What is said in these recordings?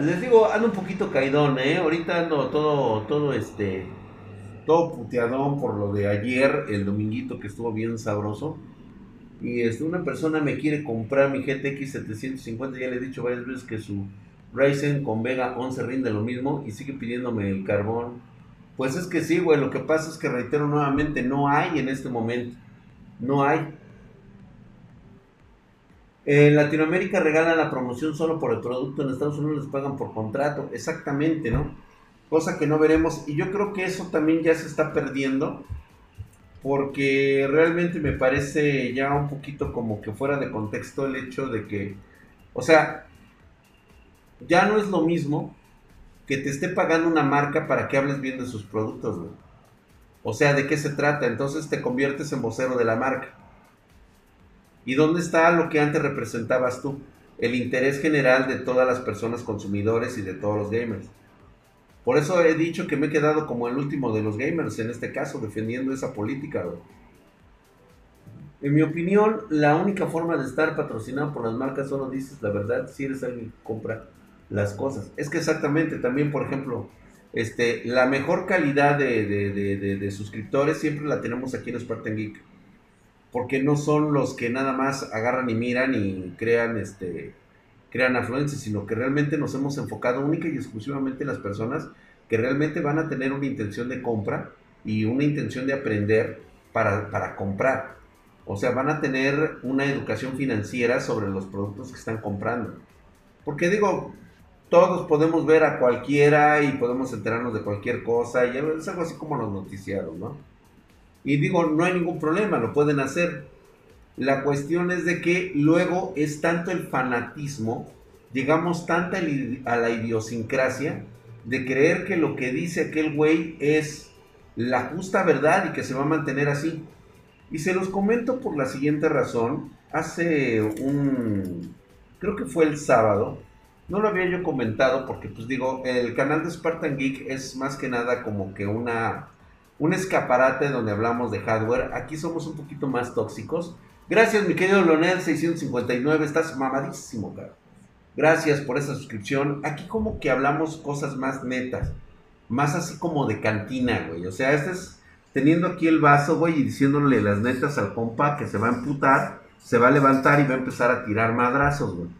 Les digo, ando un poquito caidón, ¿eh? Ahorita ando todo, todo este, todo puteadón por lo de ayer, el dominguito que estuvo bien sabroso. Y este, una persona me quiere comprar mi GTX 750, ya le he dicho varias veces que su Ryzen con Vega 11 rinde lo mismo y sigue pidiéndome el carbón. Pues es que sí, güey, lo que pasa es que reitero nuevamente, no hay en este momento. No hay. En Latinoamérica regalan la promoción solo por el producto, en Estados Unidos les pagan por contrato, exactamente, ¿no? Cosa que no veremos y yo creo que eso también ya se está perdiendo porque realmente me parece ya un poquito como que fuera de contexto el hecho de que, o sea, ya no es lo mismo que te esté pagando una marca para que hables bien de sus productos. O sea, ¿de qué se trata? Entonces te conviertes en vocero de la marca. ¿Y dónde está lo que antes representabas tú? El interés general de todas las personas consumidores y de todos los gamers. Por eso he dicho que me he quedado como el último de los gamers en este caso, defendiendo esa política. En mi opinión, la única forma de estar patrocinado por las marcas solo dices la verdad si eres alguien que compra las cosas. Es que exactamente, también por ejemplo, este, la mejor calidad de, de suscriptores siempre la tenemos aquí en Spartan Geek. Porque no son los que nada más agarran y miran y crean este crean afluencia, sino que realmente nos hemos enfocado única y exclusivamente en las personas que realmente van a tener una intención de compra y una intención de aprender para, para comprar. O sea, van a tener una educación financiera sobre los productos que están comprando. Porque digo, todos podemos ver a cualquiera y podemos enterarnos de cualquier cosa y es algo así como los noticiados, ¿no? Y digo, no hay ningún problema, lo pueden hacer. La cuestión es de que luego es tanto el fanatismo, llegamos tanto a la idiosincrasia de creer que lo que dice aquel güey es la justa verdad y que se va a mantener así. Y se los comento por la siguiente razón. Hace un, creo que fue el sábado, no lo había yo comentado porque pues digo, el canal de Spartan Geek es más que nada como que una, un escaparate donde hablamos de hardware. Aquí somos un poquito más tóxicos Gracias, mi querido Lonel659. Estás mamadísimo, cara. Gracias por esa suscripción. Aquí como que hablamos cosas más netas. Más así como de cantina, güey. O sea, este es teniendo aquí el vaso, güey, y diciéndole las netas al compa que se va a emputar, se va a levantar y va a empezar a tirar madrazos, güey.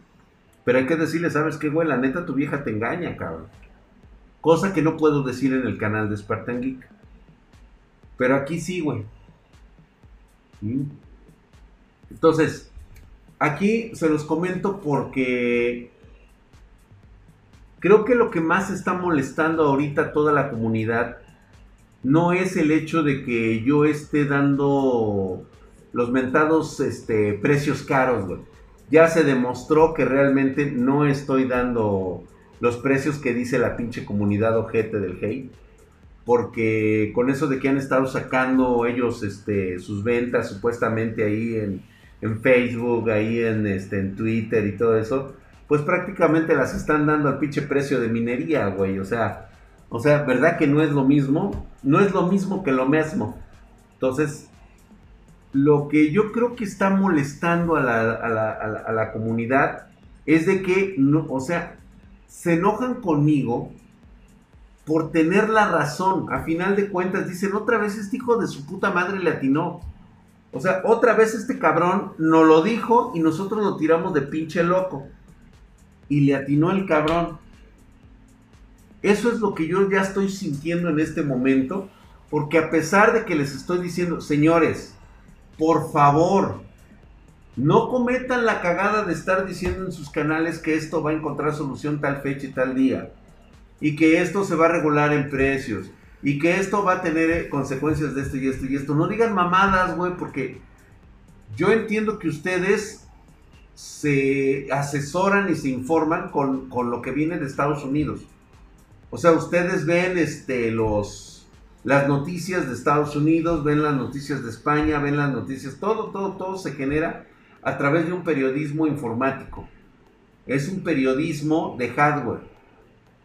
Pero hay que decirle, ¿sabes qué, güey? La neta, tu vieja te engaña, cabrón. Cosa que no puedo decir en el canal de Spartan Geek. Pero aquí sí, güey. ¿Mm? Entonces, aquí se los comento porque creo que lo que más está molestando ahorita a toda la comunidad no es el hecho de que yo esté dando los mentados este, precios caros, Ya se demostró que realmente no estoy dando los precios que dice la pinche comunidad ojete del hate. Porque con eso de que han estado sacando ellos este, sus ventas supuestamente ahí en, en Facebook, ahí en, este, en Twitter y todo eso, pues prácticamente las están dando al pinche precio de minería, güey. O sea, o sea, ¿verdad que no es lo mismo? No es lo mismo que lo mismo. Entonces, lo que yo creo que está molestando a la, a la, a la, comunidad es de que, no, o sea, se enojan conmigo por tener la razón. A final de cuentas, dicen, otra vez este hijo de su puta madre le atinó. O sea, otra vez este cabrón nos lo dijo y nosotros lo tiramos de pinche loco. Y le atinó el cabrón. Eso es lo que yo ya estoy sintiendo en este momento. Porque a pesar de que les estoy diciendo, señores, por favor, no cometan la cagada de estar diciendo en sus canales que esto va a encontrar solución tal fecha y tal día. Y que esto se va a regular en precios y que esto va a tener eh, consecuencias de esto y esto y esto. No digan mamadas, güey, porque yo entiendo que ustedes se asesoran y se informan con, lo que viene de Estados Unidos. O sea, ustedes ven este, los, las noticias de Estados Unidos, ven las noticias de España, ven las noticias, todo, todo, todo se genera a través de un periodismo informático. Es un periodismo de hardware,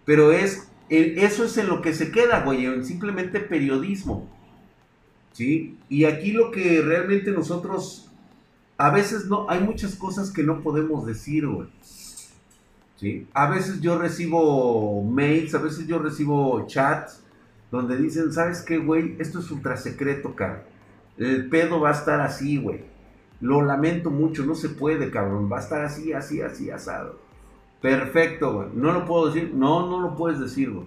pero es eso es en lo que se queda, güey, en simplemente periodismo. ¿Sí? Y aquí lo que realmente nosotros, a veces no, hay muchas cosas que no podemos decir, güey. ¿sí? A veces yo recibo mails, a veces yo recibo chats donde dicen, ¿sabes qué, güey? Esto es ultra secreto, cabrón. El pedo va a estar así, güey. Lo lamento mucho, no se puede, cabrón. Va a estar así, así, así, asado. Perfecto, güey. ¿No lo puedo decir? No, no lo puedes decir, güey.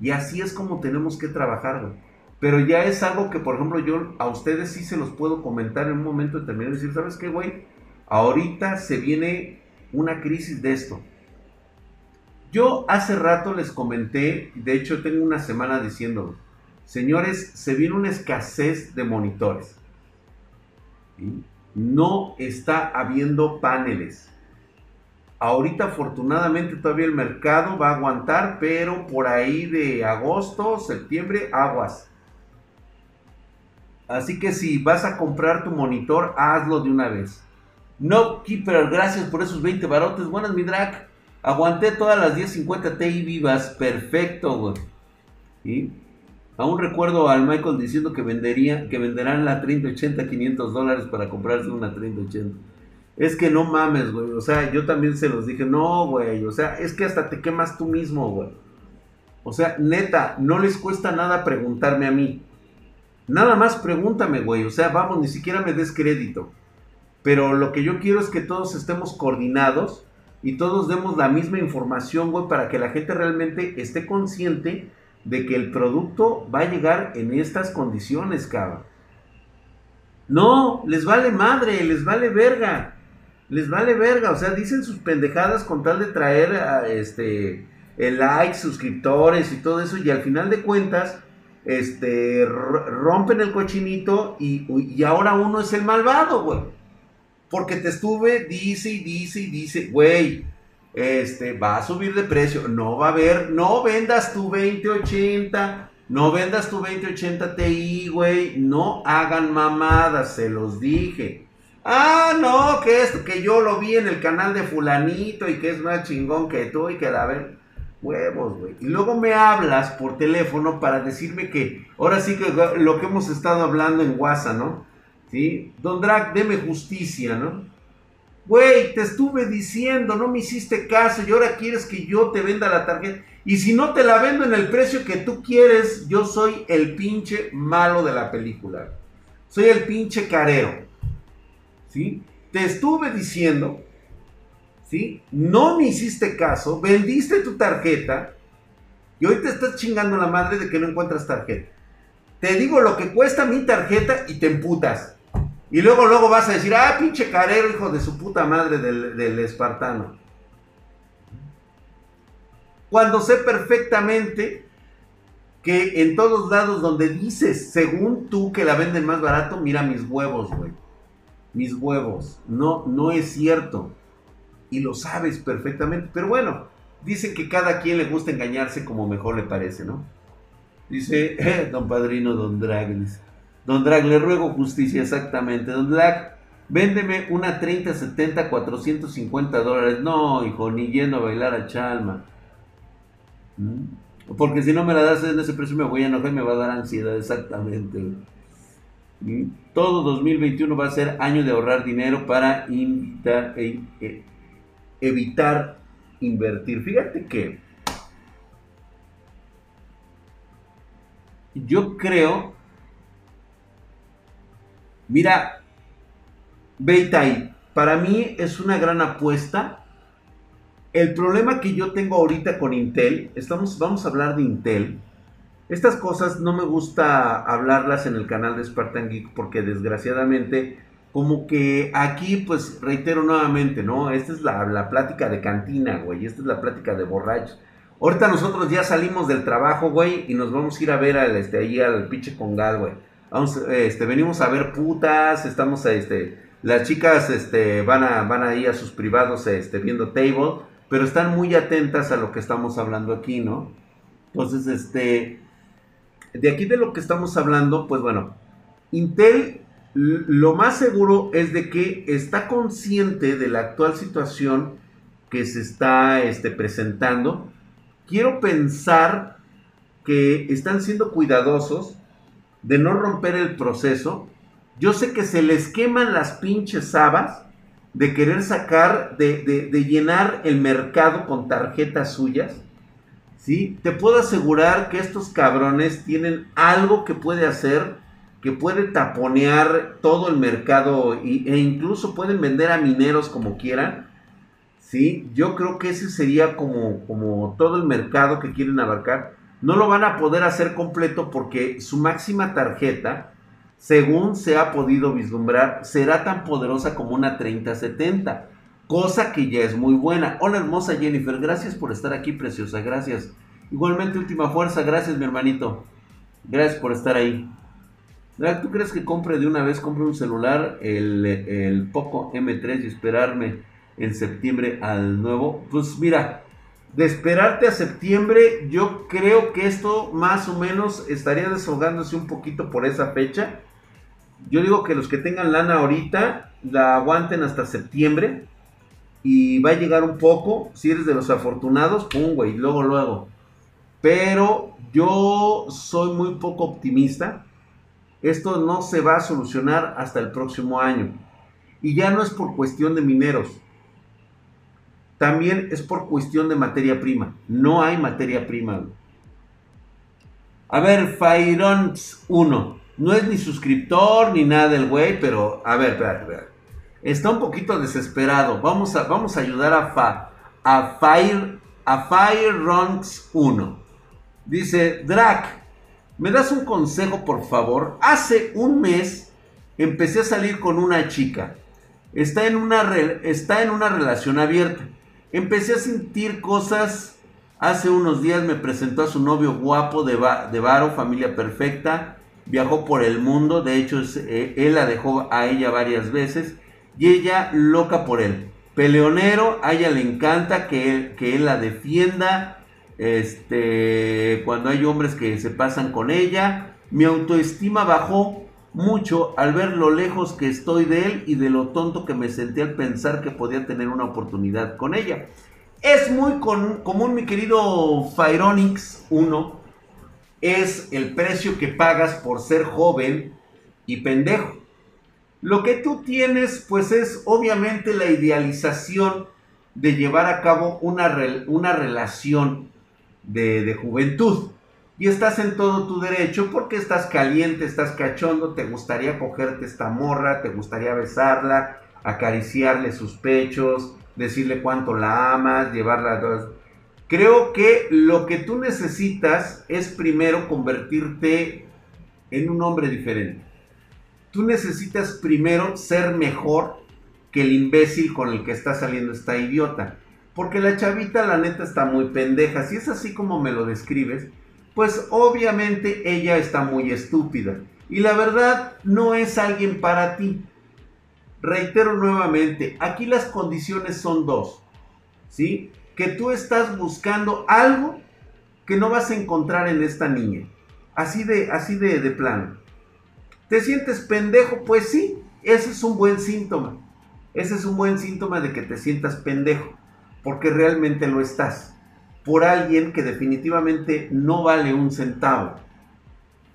Y así es como tenemos que trabajar. Pero ya es algo que, por ejemplo, yo a ustedes sí se los puedo comentar en un momento determinado y decir, ¿sabes qué, güey? Ahorita se viene una crisis de esto. Yo hace rato les comenté, de hecho tengo una semana diciendo, señores, se viene una escasez de monitores. No está habiendo paneles. Ahorita afortunadamente todavía el mercado va a aguantar, pero por ahí de agosto, septiembre, aguas. Así que si vas a comprar tu monitor, hazlo de una vez. No, Keeper, gracias por esos 20 barotes. Buenas, mi drag. Aguanté todas las 10.50 Ti vivas. Perfecto, güey. Aún recuerdo al Michael diciendo que vendería, que venderán la 3080 500 dólares para comprarse una 3080. Es que no mames, güey. O sea, yo también se los dije, no, güey. O sea, es que hasta te quemas tú mismo, güey. O sea, neta, no les cuesta nada preguntarme a mí. Nada más pregúntame, güey. O sea, vamos, ni siquiera me des crédito. Pero lo que yo quiero es que todos estemos coordinados y todos demos la misma información, güey, para que la gente realmente esté consciente de que el producto va a llegar en estas condiciones, cabrón. No, les vale madre, les vale verga. Les vale verga, o sea, dicen sus pendejadas con tal de traer a, este likes, suscriptores y todo eso y al final de cuentas este rompen el cochinito y, y ahora uno es el malvado, güey. Porque te estuve, dice y dice y dice, güey, este, va a subir de precio, no va a haber, no vendas tu 2080, no vendas tu 2080 Ti, güey, no hagan mamadas, se los dije. Ah, no, que esto, que yo lo vi en el canal de fulanito y que es más chingón que tú y que a ver, huevos, güey. Y luego me hablas por teléfono para decirme que, ahora sí que lo que hemos estado hablando en WhatsApp, ¿no? ¿Sí? Don Drag, deme justicia, ¿no? Güey, te estuve diciendo, no me hiciste caso y ahora quieres que yo te venda la tarjeta. Y si no te la vendo en el precio que tú quieres, yo soy el pinche malo de la película. Soy el pinche carero. Te estuve diciendo, ¿sí? No me hiciste caso, vendiste tu tarjeta y hoy te estás chingando la madre de que no encuentras tarjeta. Te digo lo que cuesta mi tarjeta y te emputas. Y luego, luego vas a decir, ah, pinche carero, hijo de su puta madre del, espartano. Cuando sé perfectamente que en todos lados donde dices, según tú, que la venden más barato, mira mis huevos, güey. Mis huevos. No, no es cierto. Y lo sabes perfectamente. Pero bueno, dicen que cada quien le gusta engañarse como mejor le parece, ¿no? Dice, eh, don padrino, don Drag, Don Drag, le ruego justicia, exactamente. Don Drag, véndeme una 3070 450 dólares. No, hijo, ni yendo a bailar a Chalma. ¿Mm? Porque si no me la das en ese precio me voy a enojar y me va a dar ansiedad, exactamente. Todo 2021 va a ser año de ahorrar dinero para invitar, e, e, evitar invertir. Fíjate que yo creo Mira, Beitai, para mí es una gran apuesta. El problema que yo tengo ahorita con Intel, estamos, vamos a hablar de Intel. Estas cosas no me gusta hablarlas en el canal de Spartan Geek porque desgraciadamente, como que aquí, pues reitero nuevamente, ¿no? Esta es la, plática de cantina, güey. Esta es la plática de borrachos. Ahorita nosotros ya salimos del trabajo, güey, y nos vamos a ir a ver al, este, ahí al pinche Congal, güey este, venimos a ver putas, estamos, este, las chicas, este, van a, van a ir a sus privados, este, viendo table, pero están muy atentas a lo que estamos hablando aquí, ¿no? Entonces, este, de aquí de lo que estamos hablando, pues bueno, Intel lo más seguro es de que está consciente de la actual situación que se está este, presentando. Quiero pensar que están siendo cuidadosos de no romper el proceso. Yo sé que se les queman las pinches habas de querer sacar, de, de, llenar el mercado con tarjetas suyas, ¿sí? Te puedo asegurar que estos cabrones tienen algo que puede hacer, que puede taponear todo el mercado e incluso pueden vender a mineros como quieran, ¿sí? Yo creo que ese sería como, como todo el mercado que quieren abarcar. No lo van a poder hacer completo porque su máxima tarjeta, según se ha podido vislumbrar, será tan poderosa como una 3070, cosa que ya es muy buena. Hola hermosa Jennifer, gracias por estar aquí, preciosa, gracias. Igualmente, última fuerza, gracias mi hermanito. Gracias por estar ahí. ¿Tú crees que compre de una vez, compre un celular, el, el Poco M3 y esperarme en septiembre al nuevo? Pues mira, de esperarte a septiembre, yo creo que esto más o menos estaría deshogándose un poquito por esa fecha. Yo digo que los que tengan lana ahorita la aguanten hasta septiembre y va a llegar un poco. Si eres de los afortunados, pum, güey, luego, luego. Pero yo soy muy poco optimista. Esto no se va a solucionar hasta el próximo año. Y ya no es por cuestión de mineros también es por cuestión de materia prima. No hay materia prima. A ver, Fairons 1. No es ni suscriptor ni nada del güey, pero a ver, espérate, Está un poquito desesperado. Vamos a, vamos a ayudar a, Fa, a Fire a Fireruns 1. Dice, Drac, ¿me das un consejo por favor? Hace un mes empecé a salir con una chica. Está en una, está en una relación abierta. Empecé a sentir cosas. Hace unos días me presentó a su novio guapo de, de Varo, familia perfecta. Viajó por el mundo, de hecho eh, él la dejó a ella varias veces. Y ella loca por él. Peleonero, a ella le encanta que él, que él la defienda. Este, cuando hay hombres que se pasan con ella. Mi autoestima bajó mucho al ver lo lejos que estoy de él y de lo tonto que me sentí al pensar que podía tener una oportunidad con ella. Es muy común, mi querido Fyronix 1, es el precio que pagas por ser joven y pendejo. Lo que tú tienes, pues es obviamente la idealización de llevar a cabo una, una relación de, de juventud y estás en todo tu derecho porque estás caliente, estás cachondo, te gustaría cogerte esta morra, te gustaría besarla, acariciarle sus pechos, decirle cuánto la amas, llevarla a Creo que lo que tú necesitas es primero convertirte en un hombre diferente. Tú necesitas primero ser mejor que el imbécil con el que está saliendo esta idiota. Porque la chavita la neta está muy pendeja. Si es así como me lo describes, pues obviamente ella está muy estúpida. Y la verdad no es alguien para ti. Reitero nuevamente, aquí las condiciones son dos. ¿Sí? Que tú estás buscando algo que no vas a encontrar en esta niña. Así de, así de, de plano. ¿Te sientes pendejo? Pues sí, ese es un buen síntoma. Ese es un buen síntoma de que te sientas pendejo. Porque realmente lo estás por alguien que definitivamente no vale un centavo.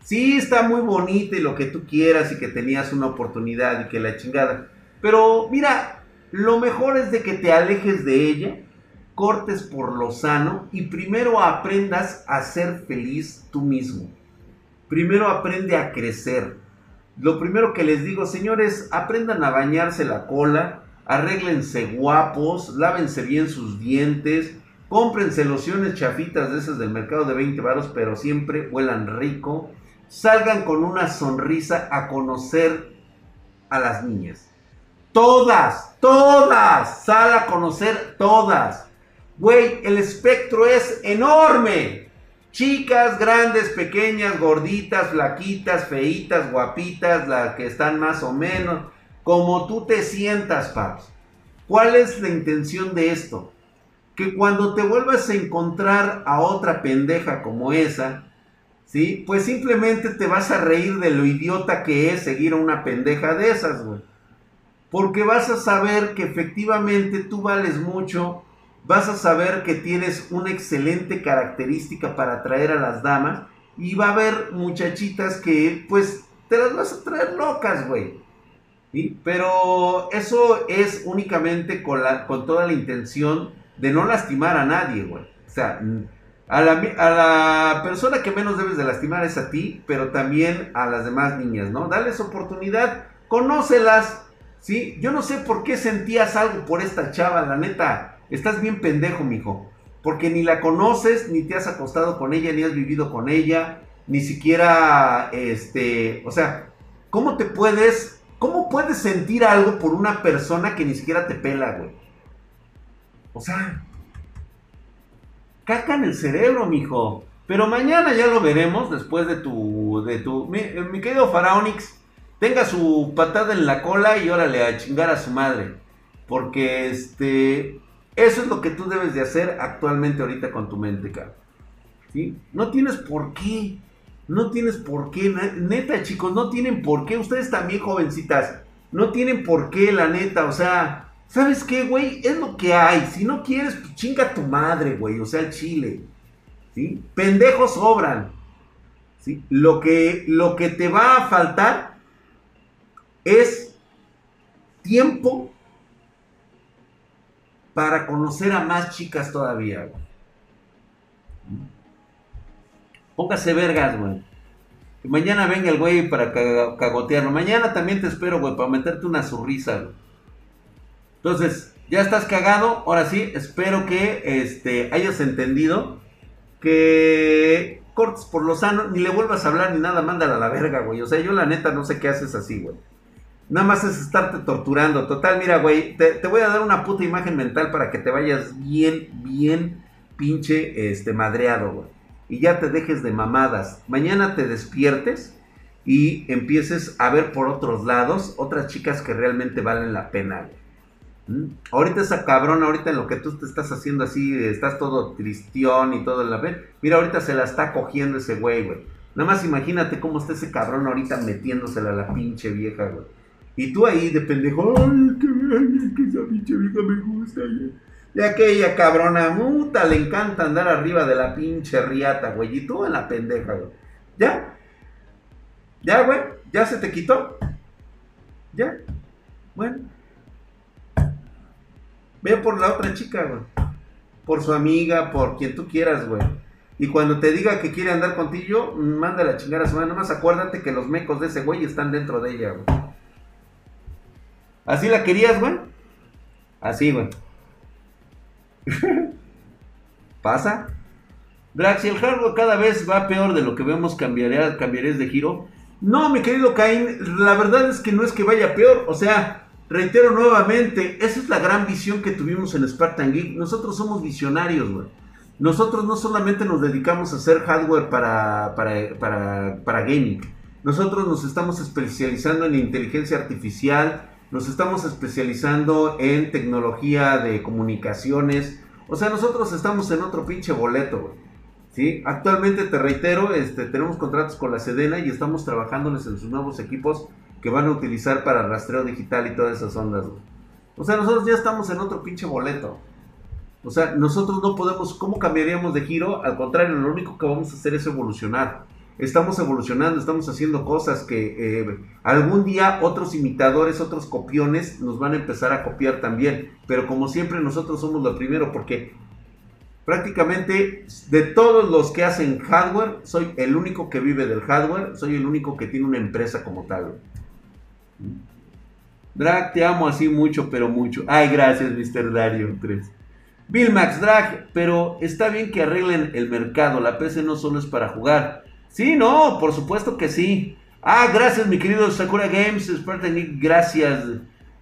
Sí, está muy bonita y lo que tú quieras y que tenías una oportunidad y que la chingada. Pero mira, lo mejor es de que te alejes de ella, cortes por lo sano y primero aprendas a ser feliz tú mismo. Primero aprende a crecer. Lo primero que les digo, señores, aprendan a bañarse la cola, arréglense guapos, lávense bien sus dientes, Cómprense lociones chafitas de esas del mercado de 20 varos, pero siempre huelan rico. Salgan con una sonrisa a conocer a las niñas. Todas, todas. Sal a conocer todas. Güey, el espectro es enorme. Chicas, grandes, pequeñas, gorditas, flaquitas, feitas, guapitas, las que están más o menos. Como tú te sientas, paps. ¿Cuál es la intención de esto? que cuando te vuelvas a encontrar a otra pendeja como esa, ¿sí? Pues simplemente te vas a reír de lo idiota que es seguir a una pendeja de esas, güey. Porque vas a saber que efectivamente tú vales mucho, vas a saber que tienes una excelente característica para atraer a las damas y va a haber muchachitas que pues te las vas a traer locas, güey. Pero eso es únicamente con, la, con toda la intención de no lastimar a nadie, güey. O sea, a la, a la, persona que menos debes de lastimar es a ti, pero también a las demás niñas, ¿no? Dales oportunidad, conócelas, ¿sí? Yo no sé por qué sentías algo por esta chava, la neta. Estás bien pendejo, mijo. Porque ni la conoces, ni te has acostado con ella, ni has vivido con ella, ni siquiera, este, o sea, ¿cómo te puedes, cómo puedes sentir algo por una persona que ni siquiera te pela, güey? O sea, caca en el cerebro, mijo. Pero mañana ya lo veremos después de tu, de tu, mi, mi querido Faraonix, tenga su patada en la cola y órale a chingar a su madre. Porque este, eso es lo que tú debes de hacer actualmente ahorita con tu mente. ¿Sí? No tienes por qué. No tienes por qué. Neta, chicos, no tienen por qué. Ustedes también, jovencitas. No tienen por qué, la neta. O sea, ¿sabes qué, güey? Es lo que hay. Si no quieres, pues chinga tu madre, güey. O sea, el chile. ¿Sí? Pendejos sobran. ¿Sí? Lo que, lo que te va a faltar es tiempo para conocer a más chicas todavía, güey. Póngase vergas, güey. Que mañana venga el güey para cagotearlo. Mañana también te espero, güey, para meterte una sonrisa, güey. Entonces, ya estás cagado. Ahora sí, espero que este, hayas entendido que cortes por lo sano, ni le vuelvas a hablar ni nada, mándala a la verga, güey. O sea, yo la neta no sé qué haces así, güey. Nada más es estarte torturando. Total, mira, güey, te, voy a dar una puta imagen mental para que te vayas bien, bien pinche este, madreado, güey. Y ya te dejes de mamadas. Mañana te despiertes y empieces a ver por otros lados otras chicas que realmente valen la pena, güey. ¿Mm? Ahorita esa cabrona, ahorita en lo que tú te estás haciendo así, estás todo tristión y todo la vez. Mira, ahorita se la está cogiendo ese güey, güey. Nada más imagínate cómo está ese cabrón ahorita metiéndosela a la pinche vieja, güey. Y tú ahí de pendejo, ay, que, esa pinche vieja me gusta. Y aquella cabrona, muta, le encanta andar arriba de la pinche riata, güey. Y tú en la pendeja, güey. ¿Ya? ¿Ya, güey? ¿Ya se te quitó? ¿Ya? Bueno. Ve por la otra chica, güey. Por su amiga, por quien tú quieras, güey. Y cuando te diga que quiere andar contigo, mándala a chingar a su madre. Nomás acuérdate que los mecos de ese güey están dentro de ella, güey. ¿Así la querías, güey? Así, güey. ¿Pasa? Drax, el hardware cada vez va peor de lo que vemos, ¿cambiarías de giro? No, mi querido Caín, la verdad es que no es que vaya peor. O sea, reitero nuevamente, esa es la gran visión que tuvimos en Spartan Geek. Nosotros somos visionarios, güey. Nosotros no solamente nos dedicamos a hacer hardware para, para, para gaming. Nosotros nos estamos especializando en inteligencia artificial, nos estamos especializando en tecnología de comunicaciones. O sea, nosotros estamos en otro pinche boleto, ¿sí? Actualmente, te reitero, este, tenemos contratos con la Sedena y estamos trabajándoles en sus nuevos equipos que van a utilizar para rastreo digital y todas esas ondas, O sea, nosotros ya estamos en otro pinche boleto. O sea, nosotros no podemos, ¿cómo cambiaríamos de giro? Al contrario, lo único que vamos a hacer es evolucionar estamos evolucionando, estamos haciendo cosas que eh, algún día otros imitadores, otros copiones nos van a empezar a copiar también. Pero como siempre nosotros somos lo primero porque prácticamente de todos los que hacen hardware, soy el único que vive del hardware, soy el único que tiene una empresa como tal. Drag, te amo así mucho, pero mucho. Ay, gracias, Mr. Dario 3. Bill Max Drag, pero está bien que arreglen el mercado. La PC no solo es para jugar, Sí, no, por supuesto que sí. Ah, gracias, mi querido Sakura Games, Spartan gracias.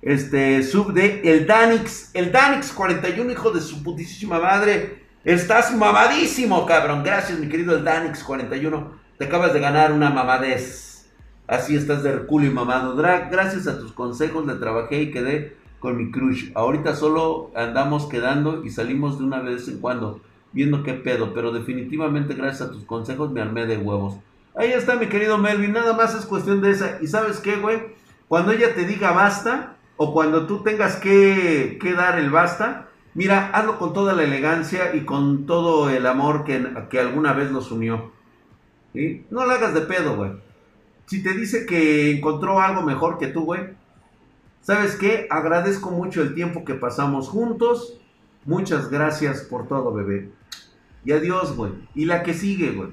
Este, sub de el Danix, el Danix 41, hijo de su putísima madre. Estás mamadísimo, cabrón. Gracias, mi querido el Danix 41. Te acabas de ganar una mamadez. Así estás de culo y mamado. Gracias a tus consejos le trabajé y quedé con mi crush. Ahorita solo andamos quedando y salimos de una vez en cuando viendo qué pedo, pero definitivamente gracias a tus consejos me armé de huevos. Ahí está mi querido Melvin, nada más es cuestión de esa. ¿Y sabes qué, güey? Cuando ella te diga basta, o cuando tú tengas que, dar el basta, mira, hazlo con toda la elegancia y con todo el amor que, que alguna vez los unió. No la hagas de pedo, güey. Si te dice que encontró algo mejor que tú, güey, ¿Sabes qué? Agradezco mucho el tiempo que pasamos juntos. Muchas gracias por todo, bebé. Y adiós, güey. Y la que sigue, güey.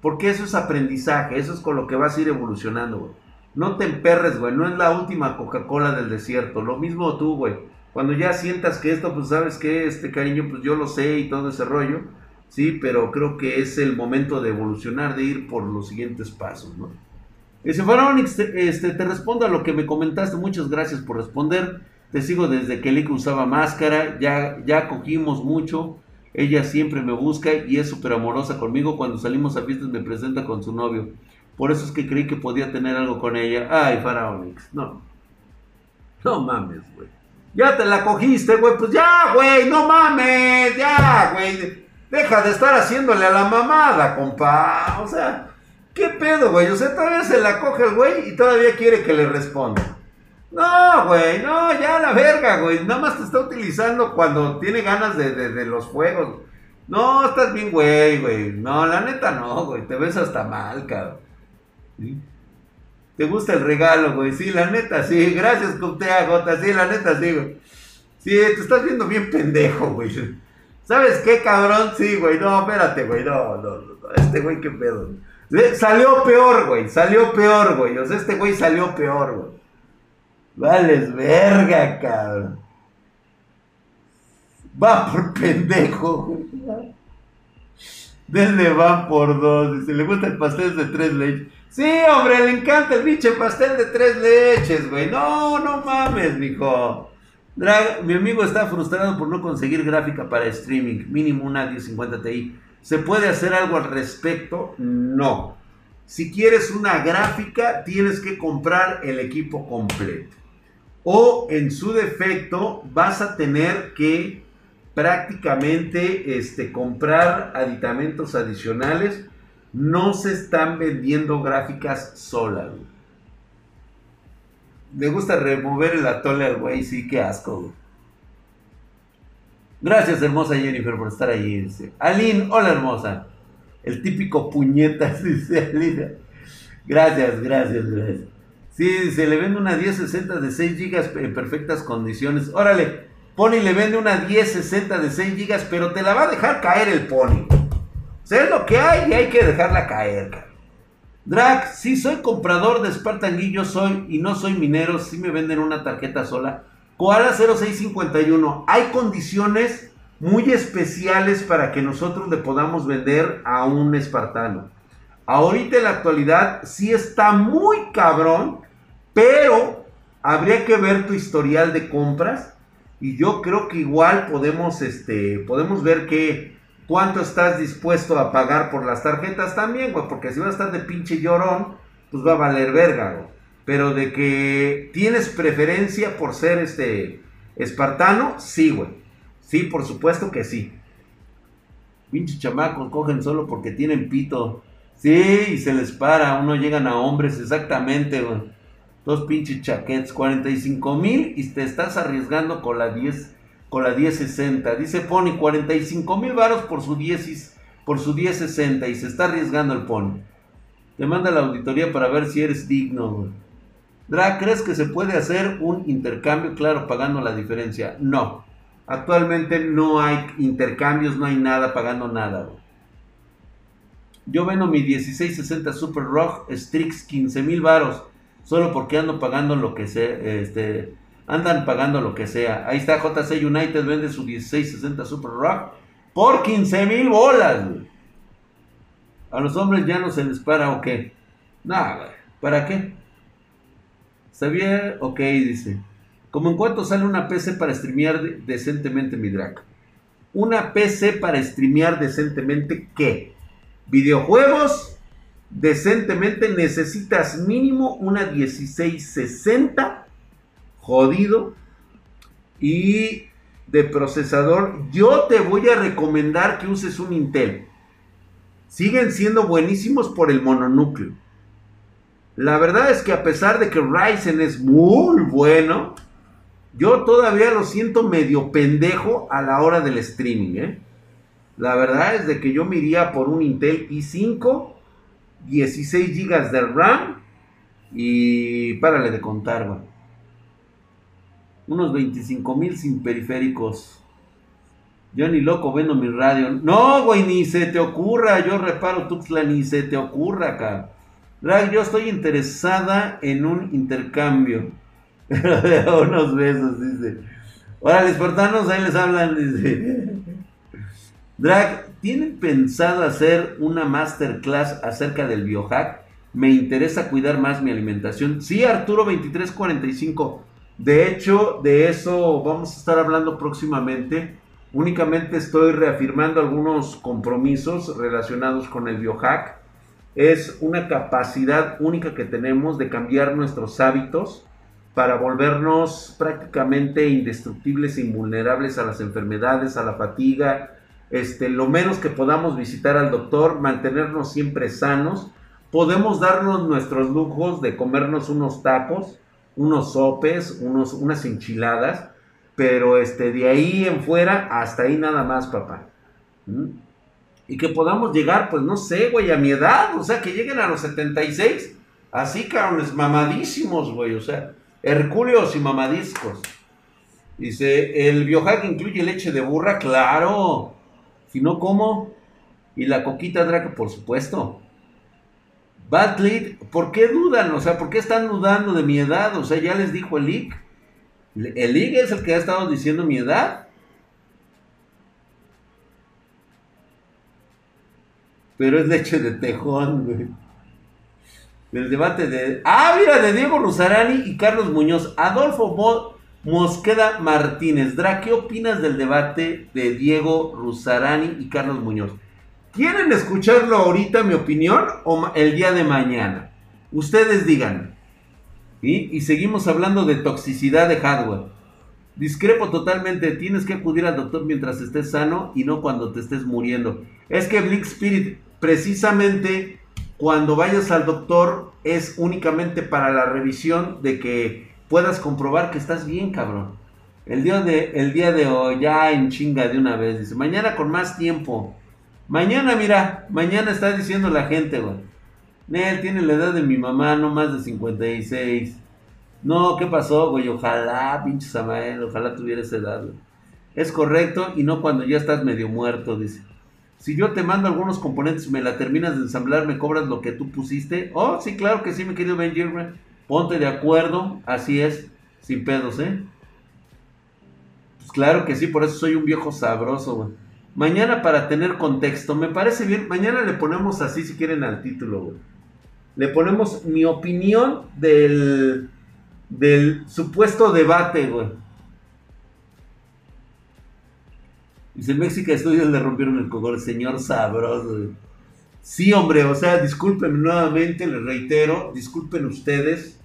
Porque eso es aprendizaje, eso es con lo que vas a ir evolucionando, güey. No te emperres, güey. No es la última Coca-Cola del desierto. Lo mismo tú, güey. Cuando ya sientas que esto, pues sabes que este cariño, pues yo lo sé y todo ese rollo. Sí, pero creo que es el momento de evolucionar, de ir por los siguientes pasos, ¿no? Dice, Faronix, este, te respondo a lo que me comentaste. Muchas gracias por responder. Te sigo desde que Lick usaba máscara. Ya, ya cogimos mucho. Ella siempre me busca y es súper amorosa conmigo. Cuando salimos a fiestas me presenta con su novio. Por eso es que creí que podía tener algo con ella. Ay, Faraonix, no. No mames, güey. Ya te la cogiste, güey. Pues ya, güey, no mames. Ya, güey. Deja de estar haciéndole a la mamada, compa. O sea, ¿qué pedo, güey? O sea, todavía se la coge el güey y todavía quiere que le responda. No, güey, no, ya la verga, güey. Nada más te está utilizando cuando tiene ganas de, de, los juegos. No, estás bien, güey, güey. No, la neta no, güey. Te ves hasta mal, cabrón. ¿Te gusta el regalo, güey? Sí, la neta, sí. Gracias, Cuptea Gota. Sí, la neta, sí, güey. Sí, te estás viendo bien pendejo, güey. ¿Sabes qué, cabrón? Sí, güey. No, espérate, güey. No, no, no. Este güey, qué pedo. Salió peor, güey. Salió peor, güey. O sea, este güey salió peor, güey. Vales verga, cabrón. Va por pendejo. Denle va por dos. Si le gusta el pastel de tres leches. Sí, hombre, le encanta el pinche pastel de tres leches, güey. No, no mames, mijo. mi amigo está frustrado por no conseguir gráfica para streaming, mínimo una 1050 Ti. ¿Se puede hacer algo al respecto? No. Si quieres una gráfica, tienes que comprar el equipo completo. O en su defecto, vas a tener que prácticamente este, comprar aditamentos adicionales no se están vendiendo gráficas solas. Me gusta remover el atole al güey, sí, qué asco. Gracias, hermosa Jennifer, por estar ahí. Dice. Aline, hola, hermosa. El típico puñetas, dice Aline. Gracias, gracias, gracias. Sí, se le vende una 1060 de 6 GB en perfectas condiciones. Órale, Pony le vende una 1060 de 6 GB, pero te la va a dejar caer el Pony sea, es lo que hay y hay que dejarla caer, cara. Drag, si soy comprador de Spartan yo soy y no soy minero, si me venden una tarjeta sola. Koala 0651, hay condiciones muy especiales para que nosotros le podamos vender a un espartano. Ahorita en la actualidad sí está muy cabrón, pero habría que ver tu historial de compras y yo creo que igual podemos, este, podemos ver que cuánto estás dispuesto a pagar por las tarjetas también, güey, porque si vas a estar de pinche llorón, pues va a valer verga, güey. Pero de que tienes preferencia por ser este espartano, sí, güey. Sí, por supuesto que sí. Pinche chamacos cogen solo porque tienen pito. Sí, y se les para, uno llegan a hombres, exactamente, güey. Dos pinches chaquets, 45 mil y te estás arriesgando con la 10 con la 1060. Dice Pony, 45 mil varos por su 10 por su 1060 y se está arriesgando el Pony. Te manda la auditoría para ver si eres digno. Dra, ¿crees que se puede hacer un intercambio, claro, pagando la diferencia? No. Actualmente no hay intercambios, no hay nada pagando nada. Yo vendo mi 1660 Super Rock Strix 15 mil varos. Solo porque ando pagando lo que sé, este, andan pagando lo que sea. Ahí está JC United, vende su 1660 Super Rock por 15 mil bolas. A los hombres ya no se les para o qué. Nada, ¿para qué? ¿Sabía? Ok, dice. Como en cuanto sale una PC para streamear decentemente mi drag. Una PC para streamear decentemente qué? Videojuegos decentemente necesitas mínimo una 1660 jodido y de procesador, yo te voy a recomendar que uses un Intel. Siguen siendo buenísimos por el mononúcleo. La verdad es que a pesar de que Ryzen es muy bueno, yo todavía lo siento medio pendejo a la hora del streaming. ¿eh? La verdad es de que yo me iría por un Intel i5, 16 GB de RAM y párale de contar, güey. Unos 25 mil sin periféricos. Yo ni loco vendo mi radio. No, güey, ni se te ocurra. Yo reparo Tuxtla, ni se te ocurra. Drag, yo estoy interesada en un intercambio. Unos besos, dice. Órale, espartanos, ahí les hablan, dice. Drag, ¿tienen pensado hacer una masterclass acerca del biohack? Me interesa cuidar más mi alimentación. Sí, Arturo 2345. De hecho, de eso vamos a estar hablando próximamente. Únicamente estoy reafirmando algunos compromisos relacionados con el biohack. Es una capacidad única que tenemos de cambiar nuestros hábitos para volvernos prácticamente indestructibles e invulnerables a las enfermedades, a la fatiga, este, lo menos que podamos visitar al doctor, mantenernos siempre sanos. Podemos darnos nuestros lujos de comernos unos tacos, unos sopes, unos, unas enchiladas, pero este, de ahí en fuera, hasta ahí nada más, papá. ¿Mm? Y que podamos llegar, pues no sé, güey, a mi edad, o sea, que lleguen a los 76, así, cabrones, mamadísimos, güey, o sea, hercúleos y mamadiscos. Dice, ¿el biohack incluye leche de burra? Claro. Si no, ¿cómo? Y la coquita draca, por supuesto. Bad Lead, ¿por qué dudan? O sea, ¿por qué están dudando de mi edad? O sea, ya les dijo el leak. El leak es el que ha estado diciendo mi edad. Pero es leche de tejón, güey. El debate de. Ah, mira, de Diego Rusarani y Carlos Muñoz. Adolfo Mosqueda Martínez. Dra, ¿qué opinas del debate de Diego Rusarani y Carlos Muñoz? ¿Quieren escucharlo ahorita, mi opinión, o el día de mañana? Ustedes digan. Y seguimos hablando de toxicidad de hardware. Discrepo totalmente, tienes que acudir al doctor mientras estés sano y no cuando te estés muriendo. Es que Blink Spirit, precisamente cuando vayas al doctor, es únicamente para la revisión de que puedas comprobar que estás bien, cabrón. El día de, el día de hoy, ya en chinga de una vez, dice, mañana con más tiempo. Mañana, mira, mañana está diciendo la gente, güey. Él tiene la edad de mi mamá, no más de 56. No, ¿qué pasó, güey? Ojalá, pinche Samael, ojalá tuviera esa edad, güey. Es correcto y no cuando ya estás medio muerto, dice. Si yo te mando algunos componentes y me la terminas de ensamblar, ¿me cobras lo que tú pusiste? Oh, sí, claro que sí, mi querido Benjamin. Ponte de acuerdo, así es, sin pedos, ¿eh? Pues claro que sí, por eso soy un viejo sabroso, güey. Mañana para tener contexto, me parece bien. Mañana le ponemos así si quieren al título, güey. Le ponemos mi opinión del, del supuesto debate, güey. Dice, México Estudios le rompieron el cogor, señor sabroso. Sí, hombre, o sea, disculpen nuevamente, les reitero, disculpen ustedes.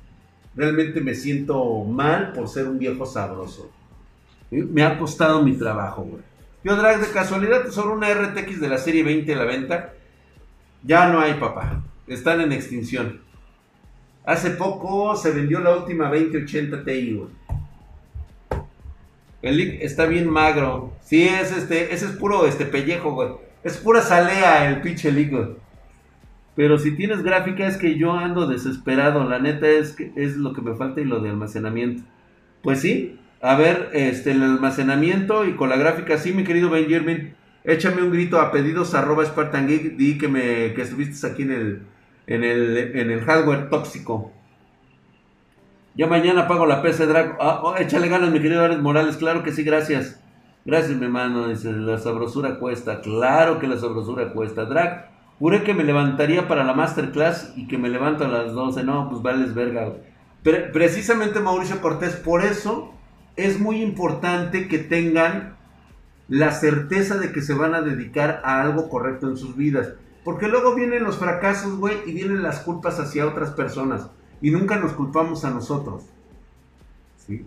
Realmente me siento mal por ser un viejo sabroso. Me ha costado mi trabajo, güey. Yo drag de casualidad, solo una RTX de la serie 20 a la venta. Ya no hay, papá. Están en extinción. Hace poco se vendió la última 2080 Ti, El link está bien magro. Sí, es este, ese es puro este pellejo, güey. Es pura salea el pinche link, Pero si tienes gráfica es que yo ando desesperado. La neta es que es lo que me falta y lo de almacenamiento. Pues sí, a ver, este, el almacenamiento y con la gráfica, sí, mi querido Benjamin, échame un grito a pedidos arroba Spartan Geek, di que me que estuviste aquí en el, en el, en el hardware tóxico. Ya mañana pago la PC Drag. Ah, oh, échale ganas, mi querido Alex Morales. Claro que sí, gracias. Gracias, mi hermano. Dice, la sabrosura cuesta. Claro que la sabrosura cuesta. Drag, juré que me levantaría para la masterclass y que me levanto a las 12. No, pues vales verga. precisamente Mauricio Cortés, por eso es muy importante que tengan la certeza de que se van a dedicar a algo correcto en sus vidas. Porque luego vienen los fracasos, güey, y vienen las culpas hacia otras personas. Y nunca nos culpamos a nosotros. ¿Sí?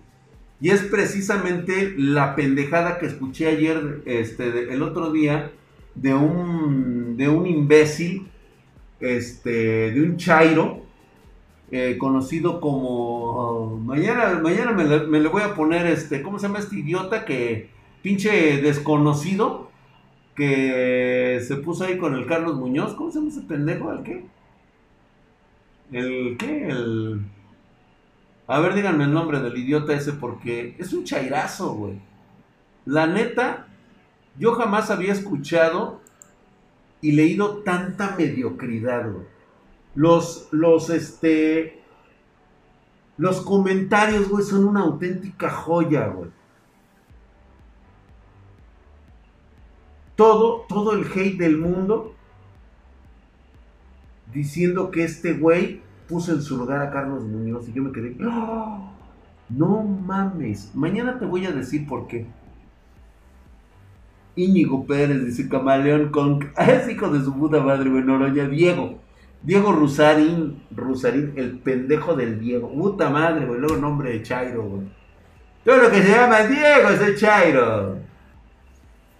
Y es precisamente la pendejada que escuché ayer, este, el otro día, de un, de un imbécil, este, de un chairo, eh, conocido como mañana mañana me le, voy a poner este cómo se llama este idiota que pinche desconocido que se puso ahí con el Carlos Muñoz cómo se llama ese pendejo al qué el qué el A ver, díganme el nombre del idiota ese porque es un chairazo, güey. La neta, yo jamás había escuchado y leído tanta mediocridad, güey. Los, los, este, los comentarios, güey, son una auténtica joya, güey. Todo, todo el hate del mundo diciendo que este güey puso en su lugar a Carlos Muñoz y yo me quedé, no mames, mañana te voy a decir por qué. Íñigo Pérez dice Camaleón con... Es hijo de su puta madre, bueno, ya Diego. Diego Rusarín, Rusarín, el pendejo del Diego. Puta madre, güey, luego nombre de Chairo, güey. Todo lo que se llama Diego es el Chairo.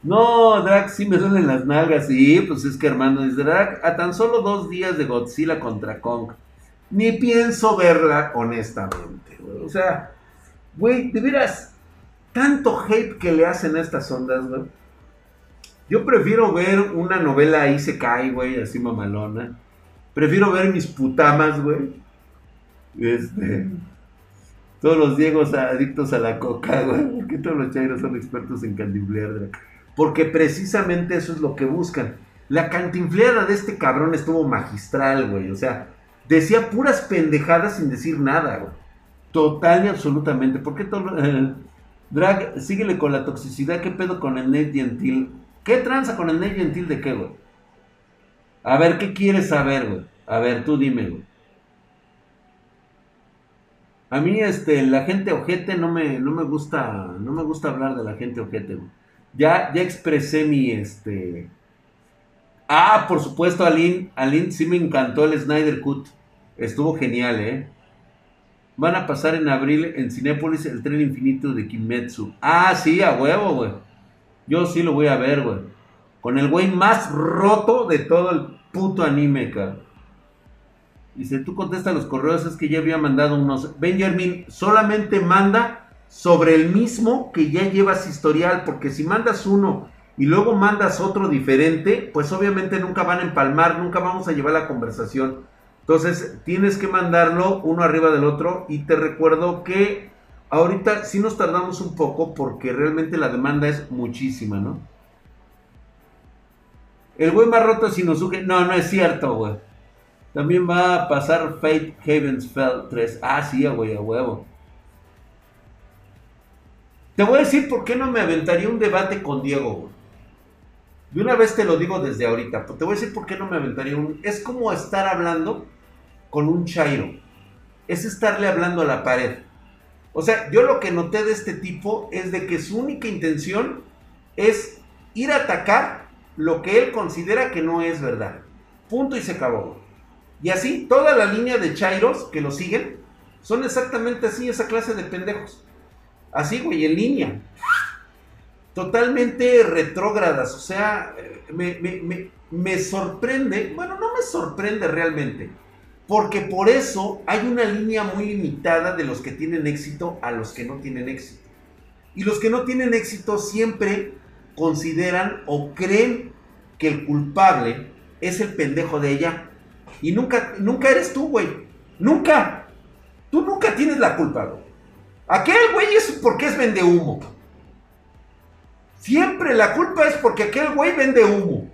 No, Drag, sí me duelen las nalgas. Sí, pues es que hermano, es Drag, a tan solo dos días de Godzilla contra Kong. Ni pienso verla honestamente, güey. O sea, güey, de veras, tanto hate que le hacen a estas ondas, güey. Yo prefiero ver una novela ahí se cae, güey, así mamalona. Prefiero ver mis putamas, güey. Este. Todos los diegos adictos a la coca, güey. Porque todos los chairos son expertos en cantinflear, Porque precisamente eso es lo que buscan. La cantinfleada de este cabrón estuvo magistral, güey. O sea, decía puras pendejadas sin decir nada, güey. Total y absolutamente. ¿Por qué todo... Drag, síguele con la toxicidad. ¿Qué pedo con el Nate Gentil? ¿Qué tranza con el Nate Gentil de qué, güey? A ver, ¿qué quieres saber, güey? A ver, tú dime, güey. A mí, este, la gente ojete no me, no me gusta, no me gusta hablar de la gente ojete, güey. Ya, ya expresé mi, este... Ah, por supuesto, Aline, Aline sí me encantó el Snyder Cut. Estuvo genial, ¿eh? Van a pasar en abril en Cinépolis el tren infinito de Kimetsu. Ah, sí, a huevo, güey. Yo sí lo voy a ver, güey. Con el güey más roto de todo el puto anime, cara. Dice, tú contesta los correos, es que ya había mandado unos. Benjamin, solamente manda sobre el mismo que ya llevas historial, porque si mandas uno y luego mandas otro diferente, pues obviamente nunca van a empalmar, nunca vamos a llevar la conversación. Entonces, tienes que mandarlo uno arriba del otro y te recuerdo que Ahorita sí nos tardamos un poco porque realmente la demanda es muchísima, ¿no? El güey más roto es Inosuke. No, no es cierto, güey. También va a pasar Fate Heaven's Fell 3. Ah, sí, güey, a huevo. Te voy a decir por qué no me aventaría un debate con Diego, güey. De una vez te lo digo desde ahorita. Te voy a decir por qué no me aventaría un. Es como estar hablando con un chairo. Es estarle hablando a la pared. O sea, yo lo que noté de este tipo es de que su única intención es ir a atacar lo que él considera que no es verdad. Punto y se acabó. Y así, toda la línea de Chairos que lo siguen son exactamente así, esa clase de pendejos. Así, güey, en línea. Totalmente retrógradas. O sea, me, me, me sorprende. Bueno, no me sorprende realmente porque por eso hay una línea muy limitada de los que tienen éxito a los que no tienen éxito. Y los que no tienen éxito siempre consideran o creen que el culpable es el pendejo de ella. Y nunca, nunca eres tú, güey. Nunca. Tú nunca tienes la culpa, güey. Aquel güey es porque es vende humo. Siempre la culpa es porque aquel güey vende humo.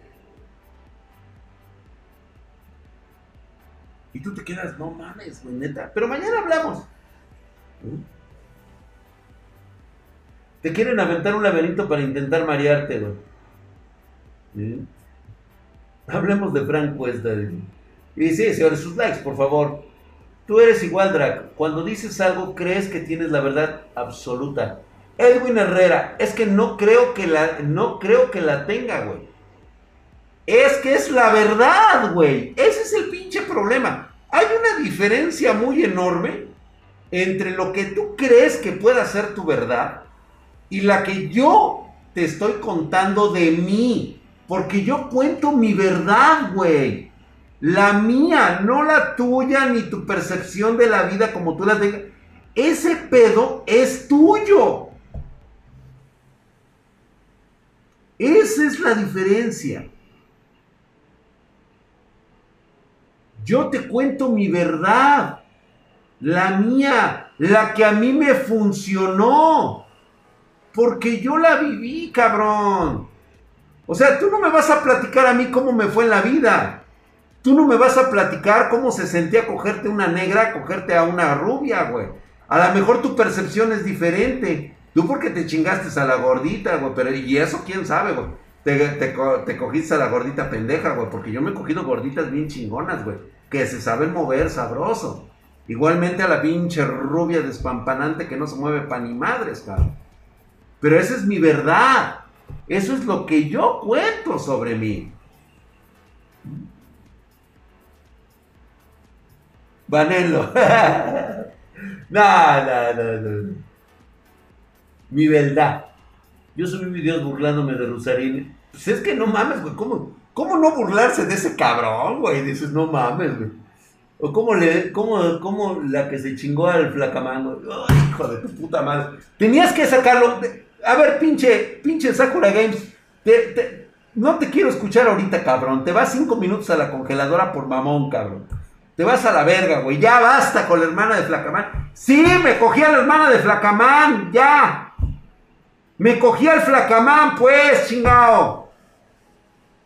Y tú te quedas, no mames, güey, neta. Pero mañana hablamos. ¿Mm? Te quieren aventar un laberinto para intentar marearte, güey. Hablemos de Frank Cuesta. Y sí, señores, sus likes, por favor. Tú eres igual, Drac. Cuando dices algo, crees que tienes la verdad absoluta. Edwin Herrera, es que no creo que la, no creo que la tenga, güey. Es que es la verdad, güey. Ese es el pinche problema. Hay una diferencia muy enorme entre lo que tú crees que pueda ser tu verdad y la que yo te estoy contando de mí. Porque yo cuento mi verdad, güey. La mía, no la tuya ni tu percepción de la vida como tú la tengas. Ese pedo es tuyo. Esa es la diferencia. Yo te cuento mi verdad. La mía, la que a mí me funcionó. Porque yo la viví, cabrón. O sea, tú no me vas a platicar a mí cómo me fue en la vida. Tú no me vas a platicar cómo se sentía cogerte una negra, cogerte a una rubia, güey. A lo mejor tu percepción es diferente. Tú porque te chingaste a la gordita, güey. Pero y eso quién sabe, güey. Te, te, cogiste a la gordita pendeja, güey. Porque yo me he cogido gorditas bien chingonas, güey. Que se saben mover sabroso. Igualmente a la pinche rubia despampanante que no se mueve pa' ni madres, cabrón. Pero esa es mi verdad. Eso es lo que yo cuento sobre mí. Vanelo. no, no, no, no. Mi verdad. Yo subí videos burlándome de Rusarín. Pues es que no mames, güey. ¿Cómo, ¿Cómo no burlarse de ese cabrón, güey? Dices, no mames, güey. O cómo le, cómo, cómo la que se chingó al flacamango. hijo de tu puta madre. Tenías que sacarlo. A ver, pinche, pinche Sakura Games. no te quiero escuchar ahorita, cabrón. Te vas cinco minutos a la congeladora por mamón, cabrón. Te vas a la verga, güey. Ya basta con la hermana de Flacamán. Sí, me cogí a la hermana de Flacamán. Ya. Me cogí al Flacamán, pues, chingao.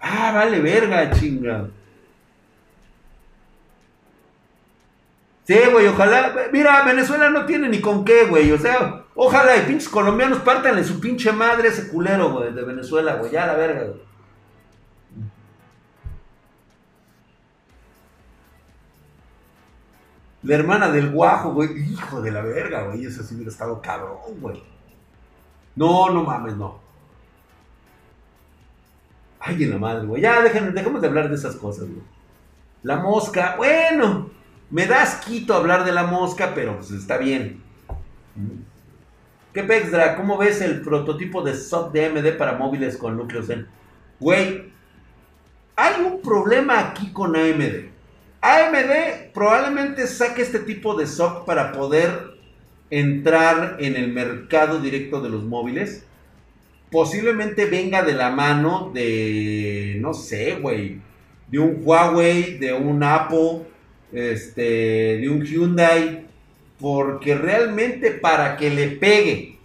Ah, vale, verga, chingao. Sí, güey, ojalá. Mira, Venezuela no tiene ni con qué, güey. O sea, ojalá y pinches colombianos partanle su pinche madre ese culero, güey, de Venezuela, güey. Ya la verga, güey. La hermana del guajo, güey. Hijo de la verga, güey. Ese sí hubiera estado cabrón, güey. No, no mames, no. Ay, en la madre, güey. Ya, déjenme, dejemos de hablar de esas cosas, güey. La mosca, bueno. Me das quito hablar de la mosca, pero pues está bien. ¿Qué Pexdra? ¿Cómo ves el prototipo de SOC de AMD para móviles con núcleo Zen? Güey, hay un problema aquí con AMD. AMD probablemente saque este tipo de SOC para poder entrar en el mercado directo de los móviles. Posiblemente venga de la mano de, no sé, güey, de un Huawei, de un Apple este, de un Hyundai, porque realmente para que le pegue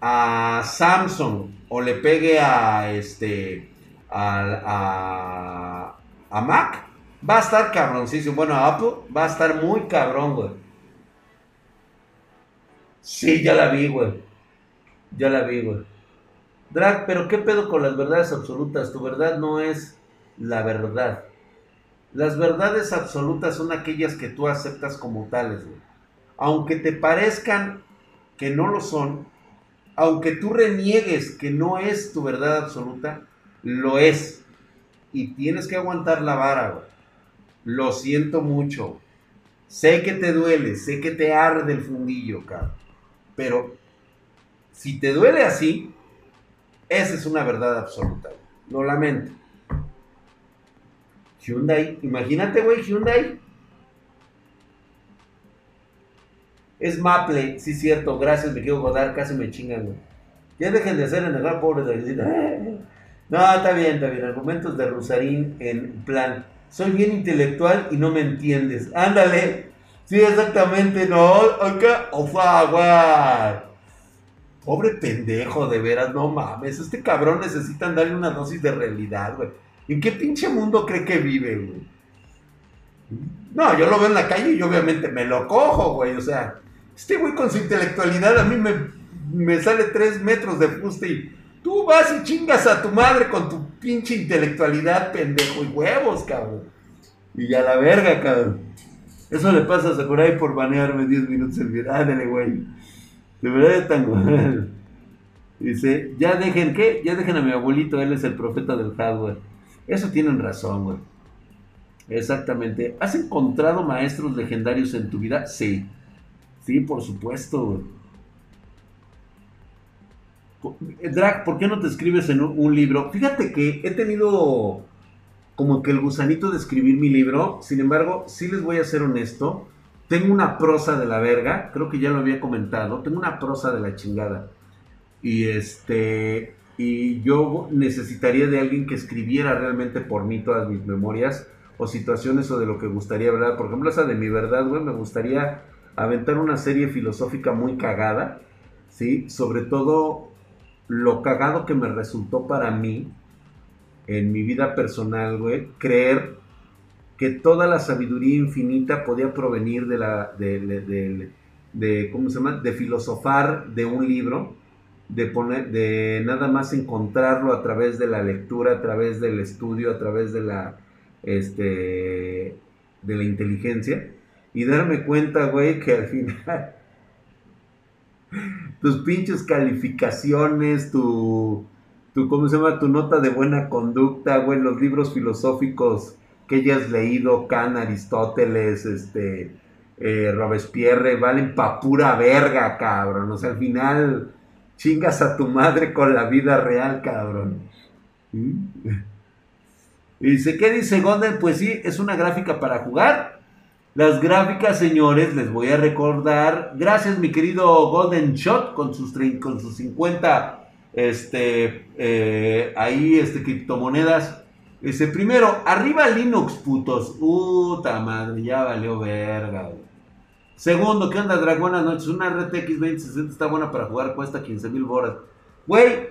a Samsung o le pegue a este a, a, Mac, va a estar cabroncísimo. Bueno, Apple va a estar muy cabrón, güey. Sí, ya la vi, güey. Ya la vi, güey. Drag, pero ¿qué pedo con las verdades absolutas? Tu verdad no es la verdad. Las verdades absolutas son aquellas que tú aceptas como tales, Aunque te parezcan que no lo son, aunque tú reniegues que no es tu verdad absoluta, lo es. Y tienes que aguantar la vara, güey. Lo siento mucho. Sé que te duele, sé que te arde el fundillo, cabrón. Pero si te duele así, esa es una verdad absoluta. Lo lamento. Hyundai, imagínate, güey, Hyundai. Es Maple, sí, cierto, gracias, me quiero godar, casi me chingan, güey. Ya dejen de hacer el negar pobre de No, está bien, está bien. Argumentos de Rusarín en plan. Soy bien intelectual y no me entiendes. Ándale. Sí, exactamente, no. Acá, ofa, Pobre pendejo, de veras, no mames. Este cabrón necesita darle una dosis de realidad, güey. ¿En qué pinche mundo cree que vive, güey? No, yo lo veo en la calle y obviamente me lo cojo, güey. O sea, este güey con su intelectualidad a mí me, me sale tres metros de fuste y tú vas y chingas a tu madre con tu pinche intelectualidad, pendejo, y huevos, cabrón. Y ya la verga, cabrón. Eso le pasa a Sakurai por banearme 10 minutos el video. Ándale, güey. De verdad es tan Dice, ya dejen, ¿qué? Ya dejen a mi abuelito, él es el profeta del hardware. Eso tienen razón, güey. Exactamente. ¿Has encontrado maestros legendarios en tu vida? Sí. Sí, por supuesto, güey. Drag, ¿por qué no te escribes en un, libro? Fíjate que he tenido como que el gusanito de escribir mi libro. Sin embargo, sí les voy a ser honesto. Tengo una prosa de la verga. Creo que ya lo había comentado. Tengo una prosa de la chingada. Y este y yo necesitaría de alguien que escribiera realmente por mí todas mis memorias o situaciones o de lo que gustaría hablar. Por ejemplo, esa de mi verdad, güey, me gustaría aventar una serie filosófica muy cagada, ¿sí? Sobre todo lo cagado que me resultó para mí en mi vida personal, güey, creer que toda la sabiduría infinita podía provenir de la, de, de, ¿cómo se llama? De filosofar de un libro, de poner, de nada más encontrarlo a través de la lectura, a través del estudio, a través de la, este, de la inteligencia, y darme cuenta, güey, que al final tus pinches calificaciones, tu, tu, ¿cómo se llama? Tu nota de buena conducta, güey, los libros filosóficos que hayas leído, Kant, Aristóteles, este, eh, Robespierre, valen pa' pura verga, cabrón. O sea, al final chingas a tu madre con la vida real, cabrón. ¿Mm? Dice, ¿qué dice Golden? Pues sí, es una gráfica para jugar. Las gráficas, señores, les voy a recordar. Gracias, mi querido Golden Shot, con sus, con sus 50 este, eh, ahí, este, criptomonedas. Dice, primero, arriba Linux, putos. Puta madre, ya valió verga, Segundo, ¿qué onda, Drag? Buenas noches. Una RTX 2060 está buena para jugar, cuesta 15 mil boras. Güey,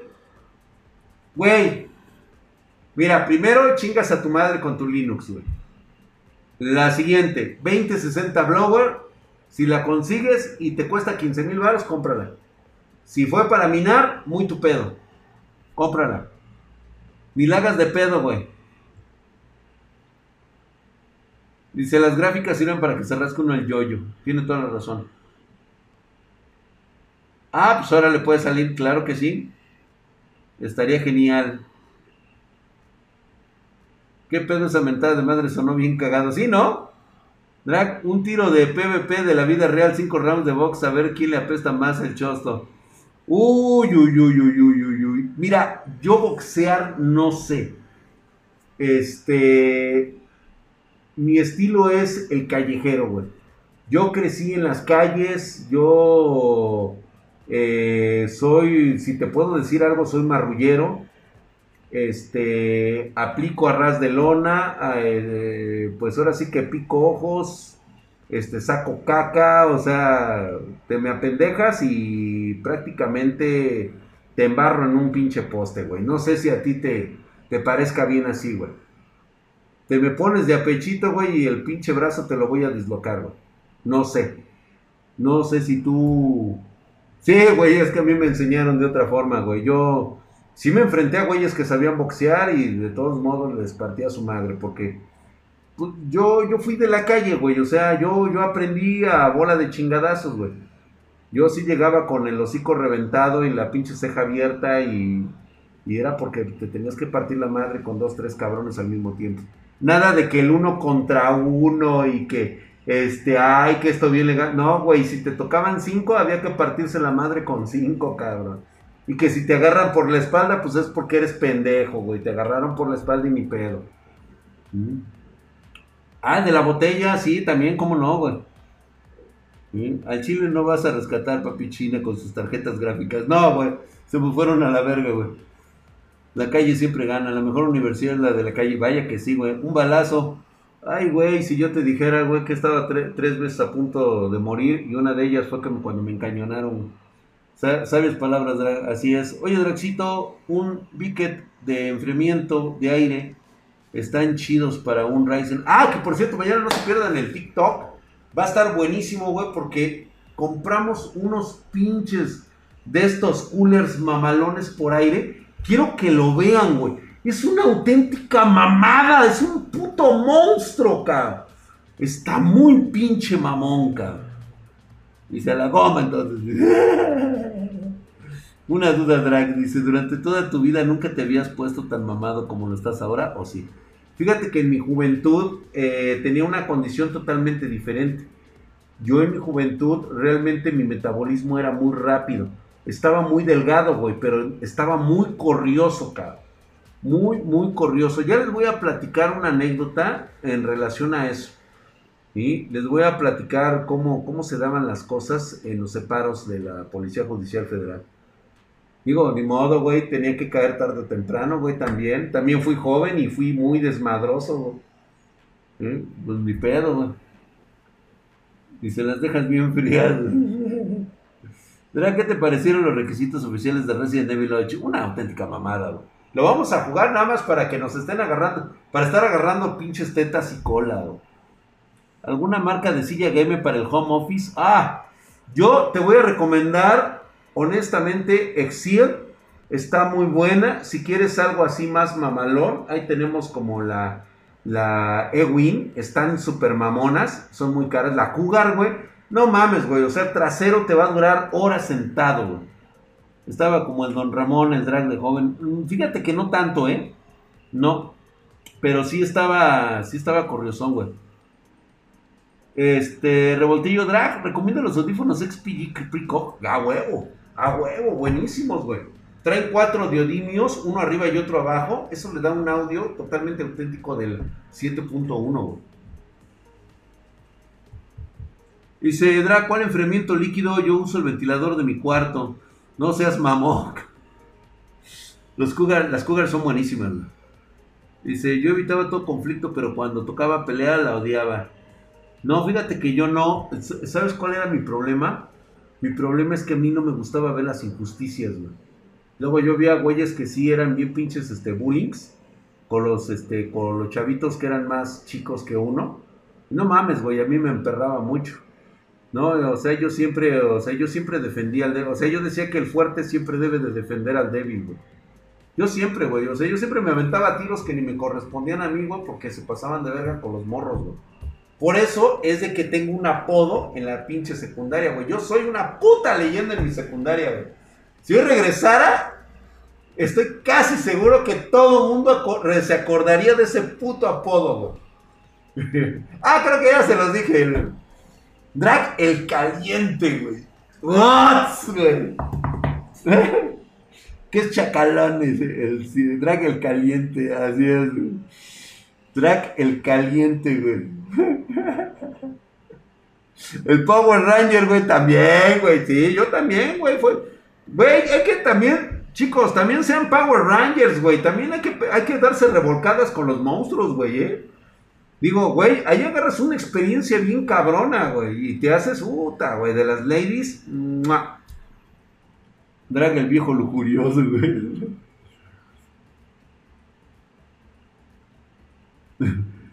güey. Mira, primero chingas a tu madre con tu Linux, güey. La siguiente, 2060 Blower. Si la consigues y te cuesta 15 mil baros, cómprala. Si fue para minar, muy tu pedo. Cómprala. Ni la hagas de pedo, güey. Dice, las gráficas sirven para que se rasque uno el yoyo. Tiene toda la razón. Ah, pues ahora le puede salir, claro que sí. Estaría genial. ¿Qué pedo esa mentada de madre sonó bien cagado? ¿Sí, no? Drag, un tiro de PvP de la vida real, cinco rounds de box, a ver quién le apesta más el chosto. Uy, uy, uy, uy, uy, uy, uy. Mira, yo boxear no sé. Este mi estilo es el callejero, güey. Yo crecí en las calles, yo eh, soy, si te puedo decir algo, soy marrullero. Este, aplico a ras de lona, eh, pues ahora sí que pico ojos, este, saco caca, o sea, te me apendejas y prácticamente te embarro en un pinche poste, güey. No sé si a ti te, te parezca bien así, güey. Te me pones de apechito, güey, y el pinche brazo te lo voy a dislocar, güey. No sé. No sé si tú... Sí, güey, es que a mí me enseñaron de otra forma, güey. Yo sí me enfrenté a güeyes que sabían boxear y de todos modos les partía su madre, porque yo, yo fui de la calle, güey. O sea, yo, yo aprendí a bola de chingadazos, güey. Yo sí llegaba con el hocico reventado y la pinche ceja abierta y, y era porque te tenías que partir la madre con dos, tres cabrones al mismo tiempo. Nada de que el uno contra uno y que, este, ay, que esto bien legal. No, güey, si te tocaban cinco, había que partirse la madre con cinco, cabrón. Y que si te agarran por la espalda, pues es porque eres pendejo, güey. Te agarraron por la espalda y ni pedo. Mm. Ah, de la botella, sí, también, ¿cómo no, güey? Al chile no vas a rescatar papi China con sus tarjetas gráficas. No, güey. Se me fueron a la verga, güey. La calle siempre gana. La mejor universidad es la de la calle. Vaya que sí, güey. Un balazo. Ay, güey, si yo te dijera, güey, que estaba tres veces a punto de morir y una de ellas fue cuando me encañonaron. Sabes palabras? Así es. Oye, Draxito, un bicket de enfriamiento de aire están chidos para un Ryzen. Ah, que por cierto, mañana no se pierdan el TikTok. Va a estar buenísimo, güey, porque compramos unos pinches de estos coolers mamalones por aire Quiero que lo vean, güey. Es una auténtica mamada. Es un puto monstruo, cabrón. Está muy pinche mamón, cabrón. Dice la goma entonces. Una duda, Drag. Dice, durante toda tu vida nunca te habías puesto tan mamado como lo estás ahora, ¿o sí? Fíjate que en mi juventud eh, tenía una condición totalmente diferente. Yo en mi juventud realmente mi metabolismo era muy rápido. Estaba muy delgado, güey, pero estaba muy corrioso, cabrón. Muy, muy corrioso. Ya les voy a platicar una anécdota en relación a eso. Les voy a platicar cómo, cómo se daban las cosas en los separos de la Policía Judicial Federal. Digo, ni modo, güey, tenía que caer tarde o temprano, güey, también. También fui joven y fui muy desmadroso, güey. Pues mi pedo, güey. Y se las dejas bien frías. ¿qué te parecieron los requisitos oficiales de Resident Evil 8? Una auténtica mamada, güey. Lo vamos a jugar nada más para que nos estén agarrando, para estar agarrando pinches tetas y cola, güey. ¿Alguna marca de silla game para el home office? Ah, yo te voy a recomendar, honestamente, Excel. Está muy buena. Si quieres algo así más mamalón, ahí tenemos como la, la Ewin. Están súper mamonas. Son muy caras. La Cougar, güey. No mames, güey. O sea, trasero te va a durar horas sentado, güey. Estaba como el Don Ramón, el drag de joven. Mm, fíjate que no tanto, ¿eh? No. Pero sí estaba, sí estaba corriosón, güey. Este, Revoltillo Drag, recomiendo los audífonos XPG Precock. A huevo, a huevo, buenísimos, güey. Traen cuatro diodimios, uno arriba y otro abajo. Eso le da un audio totalmente auténtico del 7.1, güey. Dice, Drag, ¿cuál enfriamiento líquido? Yo uso el ventilador de mi cuarto. No seas mamón. Los cougar, las cougars son buenísimas. Dice, yo evitaba todo conflicto, pero cuando tocaba pelear la odiaba. No, fíjate que yo no. ¿Sabes cuál era mi problema? Mi problema es que a mí no me gustaba ver las injusticias, güey. Luego yo vi a güeyes que sí eran bien pinches este, bullings. Con los, este, con los chavitos que eran más chicos que uno. No mames, güey, a mí me emperraba mucho. No, o sea, yo siempre, o sea, yo siempre defendía al débil. O sea, yo decía que el fuerte siempre debe de defender al débil, güey. Yo siempre, güey. O sea, yo siempre me aventaba tiros que ni me correspondían a mí, güey, porque se pasaban de verga con los morros, güey. Por eso es de que tengo un apodo en la pinche secundaria, güey. Yo soy una puta leyenda en mi secundaria, güey. Si yo regresara, estoy casi seguro que todo el mundo se acordaría de ese puto apodo, güey. ah, creo que ya se los dije. Drag el caliente, güey. What, güey. ¿Qué es chacalón? El, drag el caliente, así es, güey. Drag el caliente, güey. El Power Ranger, güey, también, güey. Sí, yo también, güey. Fue. Güey, hay que también, chicos, también sean Power Rangers, güey. También hay que, hay que darse revolcadas con los monstruos, güey, eh. Digo, güey, ahí agarras una experiencia bien cabrona, güey. Y te haces, puta, güey, de las ladies. Drag el viejo lujurioso, güey.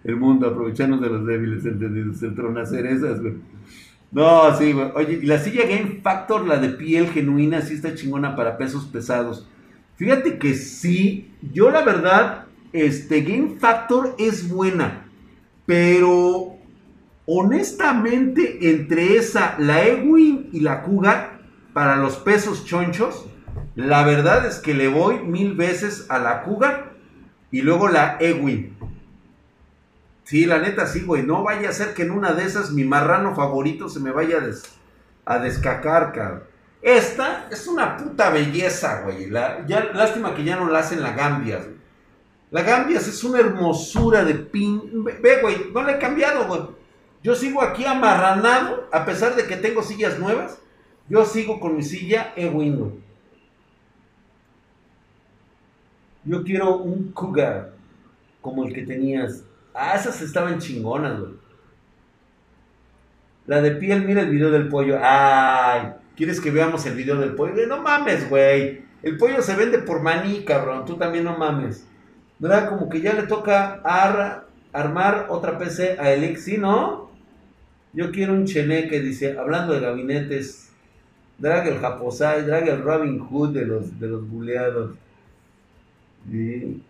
El mundo, aprovecharnos de los débiles, ¿entendidos? El trono cerezas, güey. No, sí, güey. Oye, la silla Game Factor, la de piel genuina, sí está chingona para pesos pesados. Fíjate que sí, yo la verdad, este Game Factor es buena, pero honestamente entre esa, la Ewin y la Cougar, para los pesos chonchos, la verdad es que le voy mil veces a la Cougar y luego la Ewin. Sí, la neta sí, güey. No vaya a ser que en una de esas mi marrano favorito se me vaya a, descacar, cabrón. Esta es una puta belleza, güey. ya, lástima que ya no la hacen la Gambias. La Gambias es una hermosura de pin. Ve, güey, no la he cambiado, güey. Yo sigo aquí amarranado, a pesar de que tengo sillas nuevas. Yo sigo con mi silla güey. Yo quiero un Cougar como el que tenías Ah, esas estaban chingonas, güey. La de piel, mira el video del pollo. Ay, ¿quieres que veamos el video del pollo? No mames, güey. El pollo se vende por maní, cabrón. Tú también no mames. ¿Verdad? Como que ya le toca armar otra PC a Elix, ¿sí, no? Yo quiero un cheneque, dice, hablando de gabinetes. Drag el Japosai, drag el Robin Hood de los, de los buleados. Sí.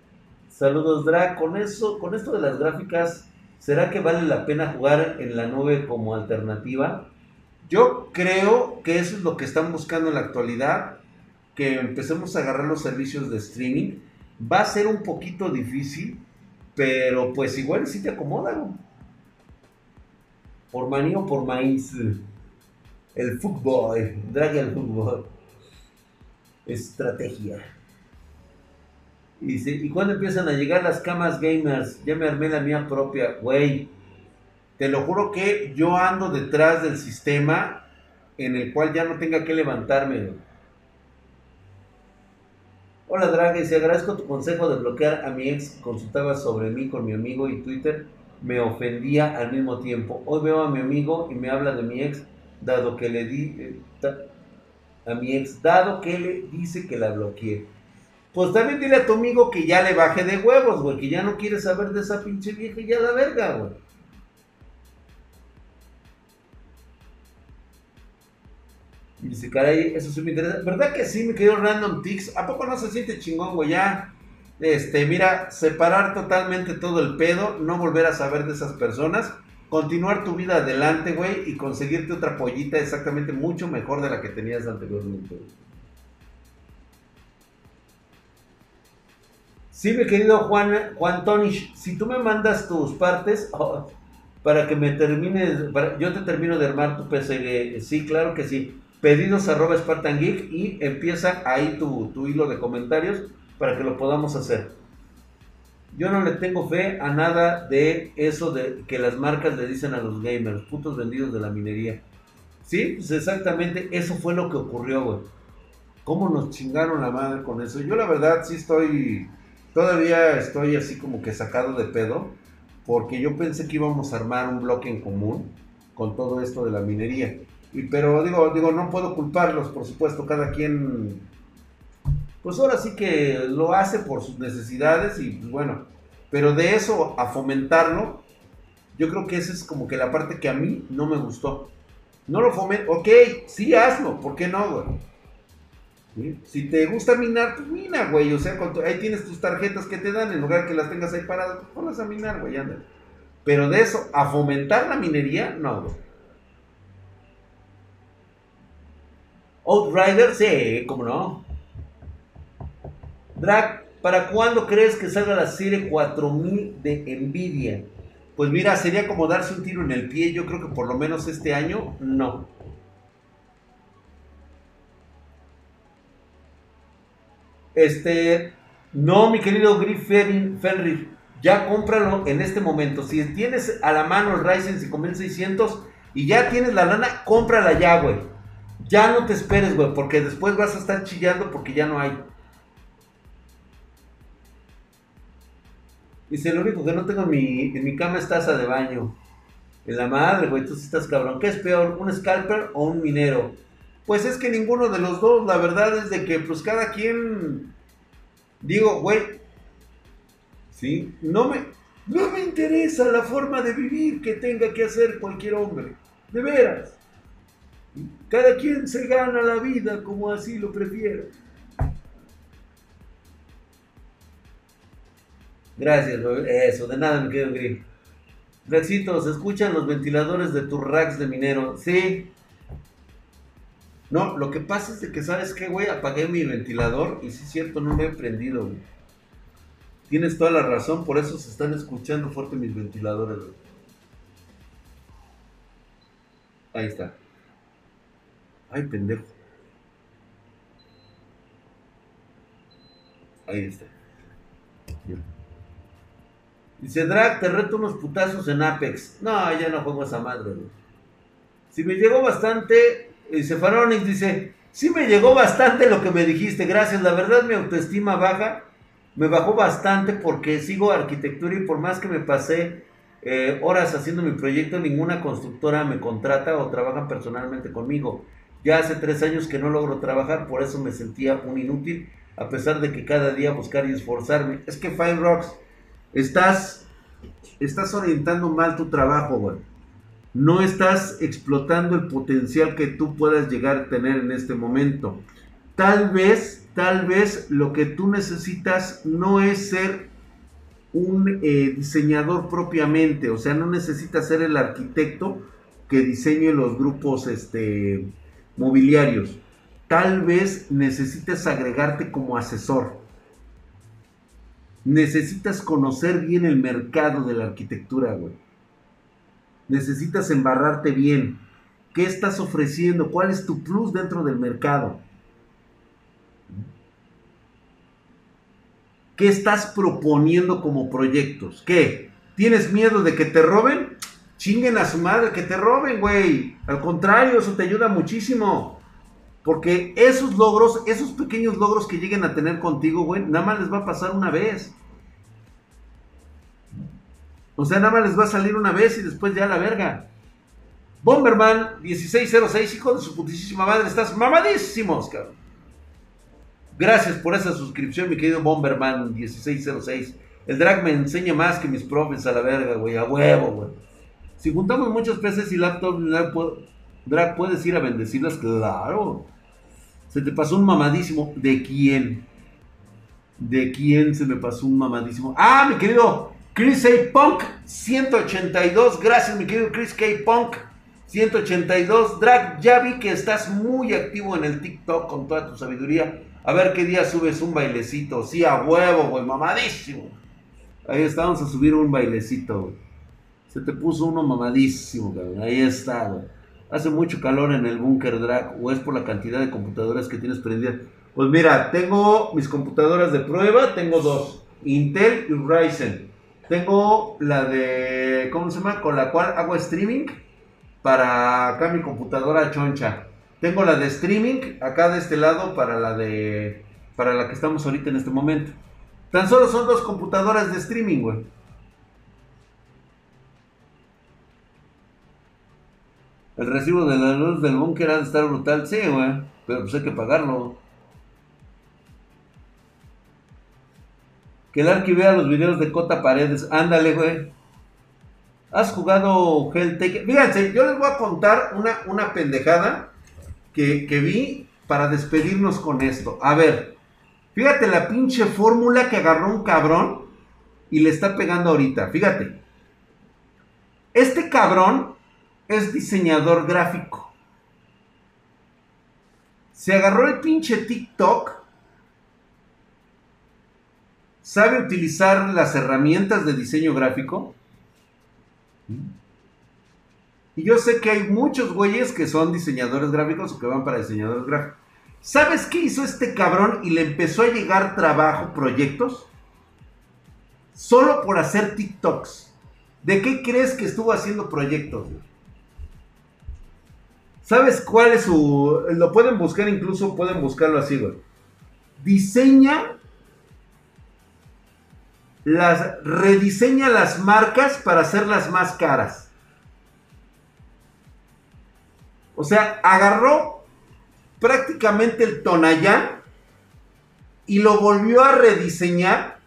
Saludos, Drag. Con eso, con esto de las gráficas, ¿será que vale la pena jugar en la nube como alternativa? Yo creo que eso es lo que están buscando en la actualidad, que empecemos a agarrar los servicios de streaming. Va a ser un poquito difícil, pero pues igual sí te acomoda. Por maní o por maíz. El fútbol, drag el fútbol. Estrategia. Y, dice, ¿y cuándo empiezan a llegar las camas gamers? Ya me armé la mía propia, güey. Te lo juro que yo ando detrás del sistema en el cual ya no tenga que levantarme. Hola Drag, y agradezco tu consejo de bloquear a mi ex consultaba sobre mí con mi amigo y Twitter. me ofendía al mismo tiempo. Hoy veo a mi amigo y me habla de mi ex, dado que le di eh, a mi ex, dado que le dice que la bloqueé. Pues también dile a tu amigo que ya le baje de huevos, güey, que ya no quiere saber de esa pinche vieja y ya la verga, güey. Dice, caray, eso sí me interesa. ¿Verdad que sí, me quedó Random Ticks? ¿A poco no se siente chingón, güey? Ya, este, mira, separar totalmente todo el pedo, no volver a saber de esas personas, continuar tu vida adelante, güey, y conseguirte otra pollita exactamente mucho mejor de la que tenías anteriormente. Sí, mi querido Juan, Juan si tú me mandas tus partes oh, para que me termines, yo te termino de armar tu PC, sí, claro que sí. Pedidos arroba Spartan Geek y empieza ahí tu, tu hilo de comentarios para que lo podamos hacer. Yo no le tengo fe a nada de eso de que las marcas le dicen a los gamers, putos vendidos de la minería. Sí, pues exactamente eso fue lo que ocurrió, güey. ¿Cómo nos chingaron la madre con eso? Yo la verdad sí estoy, todavía estoy así como que sacado de pedo, porque yo pensé que íbamos a armar un bloque en común con todo esto de la minería. Y, pero digo, digo, no puedo culparlos, por supuesto, cada quien pues ahora sí que lo hace por sus necesidades y pues bueno, pero de eso a fomentarlo, yo creo que esa es como que la parte que a mí no me gustó. No lo fomento, ok, sí hazlo, ¿por qué no, güey? Si te gusta minar, pues mina, güey. O sea, ahí tienes tus tarjetas que te dan, en lugar que las tengas ahí paradas, pues ponlas a minar, güey, anda. Pero de eso, a fomentar la minería, no, güey. Outrider, sí, cómo no. Drag, ¿para cuándo crees que salga la serie 4000 de Nvidia? Pues mira, sería como darse un tiro en el pie. Yo creo que por lo menos este año no. Este, no, mi querido Griff Fenrir, ya cómpralo en este momento. Si tienes a la mano el Ryzen 5600 y ya tienes la lana, cómprala ya, güey. Ya no te esperes, güey, porque después vas a estar chillando porque ya no hay. Dice, lo único que no tengo en mi, en mi cama es taza de baño. En la madre, güey, tú sí estás cabrón. ¿Qué es peor, un scalper o un minero? Pues es que ninguno de los dos, la verdad es de que pues cada quien... Digo, güey, ¿sí? No me, no me interesa la forma de vivir que tenga que hacer cualquier hombre. De veras. Cada quien se gana la vida como así lo prefiere. Gracias, eso, de nada me quedo gris. Rexito, ¿se escuchan los ventiladores de tus racks de minero? Sí. No, lo que pasa es de que, ¿sabes qué, güey? Apagué mi ventilador y sí es cierto, no lo he prendido, güey. Tienes toda la razón, por eso se están escuchando fuerte mis ventiladores, güey. Ahí está. Ay, pendejo. Ahí está. Dice, Drag, te reto unos putazos en Apex. No, ya no juego esa madre, güey. Si me llegó bastante, dice Faronix, dice, sí me llegó bastante lo que me dijiste, gracias. La verdad mi autoestima baja, me bajó bastante porque sigo arquitectura y por más que me pasé eh, horas haciendo mi proyecto, ninguna constructora me contrata o trabaja personalmente conmigo. Ya hace tres años que no logro trabajar, por eso me sentía un inútil, a pesar de que cada día buscar y esforzarme. Es que Fine Rocks estás, estás orientando mal tu trabajo, güey. No estás explotando el potencial que tú puedas llegar a tener en este momento. Tal vez, tal vez lo que tú necesitas no es ser un eh, diseñador propiamente, o sea, no necesitas ser el arquitecto que diseñe los grupos este, mobiliarios. Tal vez necesites agregarte como asesor necesitas conocer bien el mercado de la arquitectura, güey. Necesitas embarrarte bien. ¿Qué estás ofreciendo? ¿Cuál es tu plus dentro del mercado? ¿Qué estás proponiendo como proyectos? ¿Qué? ¿Tienes miedo de que te roben? Chinguen a su madre, que te roben, güey. Al contrario, eso te ayuda muchísimo. Porque esos logros, esos pequeños logros que lleguen a tener contigo, güey, nada más les va a pasar una vez. O sea, nada más les va a salir una vez y después ya la verga. Bomberman 1606, hijo de su putísima madre, estás mamadísimos, cabrón. Gracias por esa suscripción, mi querido Bomberman 1606. El drag me enseña más que mis profes a la verga, güey, a huevo, güey. Si juntamos muchos peces y laptops, drag, ¿puedes ir a bendecirlas? Claro. Se te pasó un mamadísimo. ¿De quién? ¿De quién se me pasó un mamadísimo? Ah, mi querido Chris A. Punk 182. Gracias, mi querido Chris K. Punk 182. Drag, ya vi que estás muy activo en el TikTok con toda tu sabiduría. A ver qué día subes un bailecito. Sí, a huevo, güey, mamadísimo. Ahí está, vamos a subir un bailecito. Se te puso uno mamadísimo, cabrón. Ahí está, güey. Hace mucho calor en el búnker drag o es por la cantidad de computadoras que tienes prendidas. Pues mira, tengo mis computadoras de prueba, tengo dos, Intel y Ryzen. Tengo la de, ¿cómo se llama? Con la cual hago streaming para acá mi computadora choncha. Tengo la de streaming acá de este lado para la de, para la que estamos ahorita en este momento. Tan solo son dos computadoras de streaming, güey. El recibo de la luz del búnker ha de estar brutal, sí, güey. Pero pues hay que pagarlo. El Arqui vea los videos de Cota Paredes. Ándale, güey. ¿Has jugado Helltaker? Fíjense, yo les voy a contar una, una pendejada que, que vi para despedirnos con esto. A ver, fíjate la pinche fórmula que agarró un cabrón y le está pegando ahorita. Fíjate. Este cabrón es diseñador gráfico. Se agarró el pinche TikTok sabe utilizar las herramientas de diseño gráfico. Y yo sé que hay muchos güeyes que son diseñadores gráficos o que van para diseñadores gráficos. ¿Sabes qué hizo este cabrón y le empezó a llegar trabajo, proyectos? Solo por hacer TikToks. ¿De qué crees que estuvo haciendo proyectos? ¿Sabes cuál es su... Lo pueden buscar incluso, pueden buscarlo así, güey. Diseña las rediseña las marcas para hacerlas más caras. O sea, agarró prácticamente el Tonayán y lo volvió a rediseñar.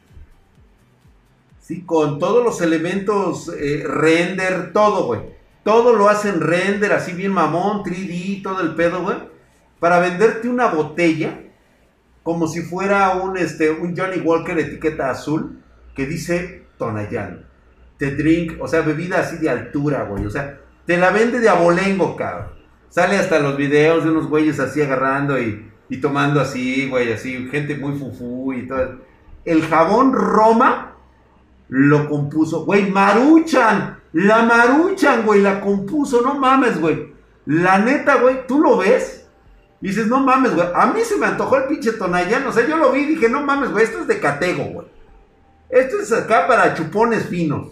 ¿sí? Con todos los elementos eh, render, todo, güey. Todo lo hacen render, así bien mamón, 3D, todo el pedo, güey. Para venderte una botella, como si fuera un, este, un Johnny Walker etiqueta azul que dice Tonayán. Te drink, o sea, bebida así de altura, güey. O sea, te la vende de abolengo, cabrón. Sale hasta los videos de unos güeyes así agarrando y, y tomando así, güey, así, gente muy fufú y todo. El jabón Roma lo compuso, güey, Maruchan, la Maruchan, güey, la compuso, no mames, güey. La neta, güey, tú lo ves dices, no mames, güey. A mí se me antojó el pinche Tonayán, o sea, yo lo vi y dije, no mames, güey, esto es de Catego, güey. Esto es acá para chupones finos.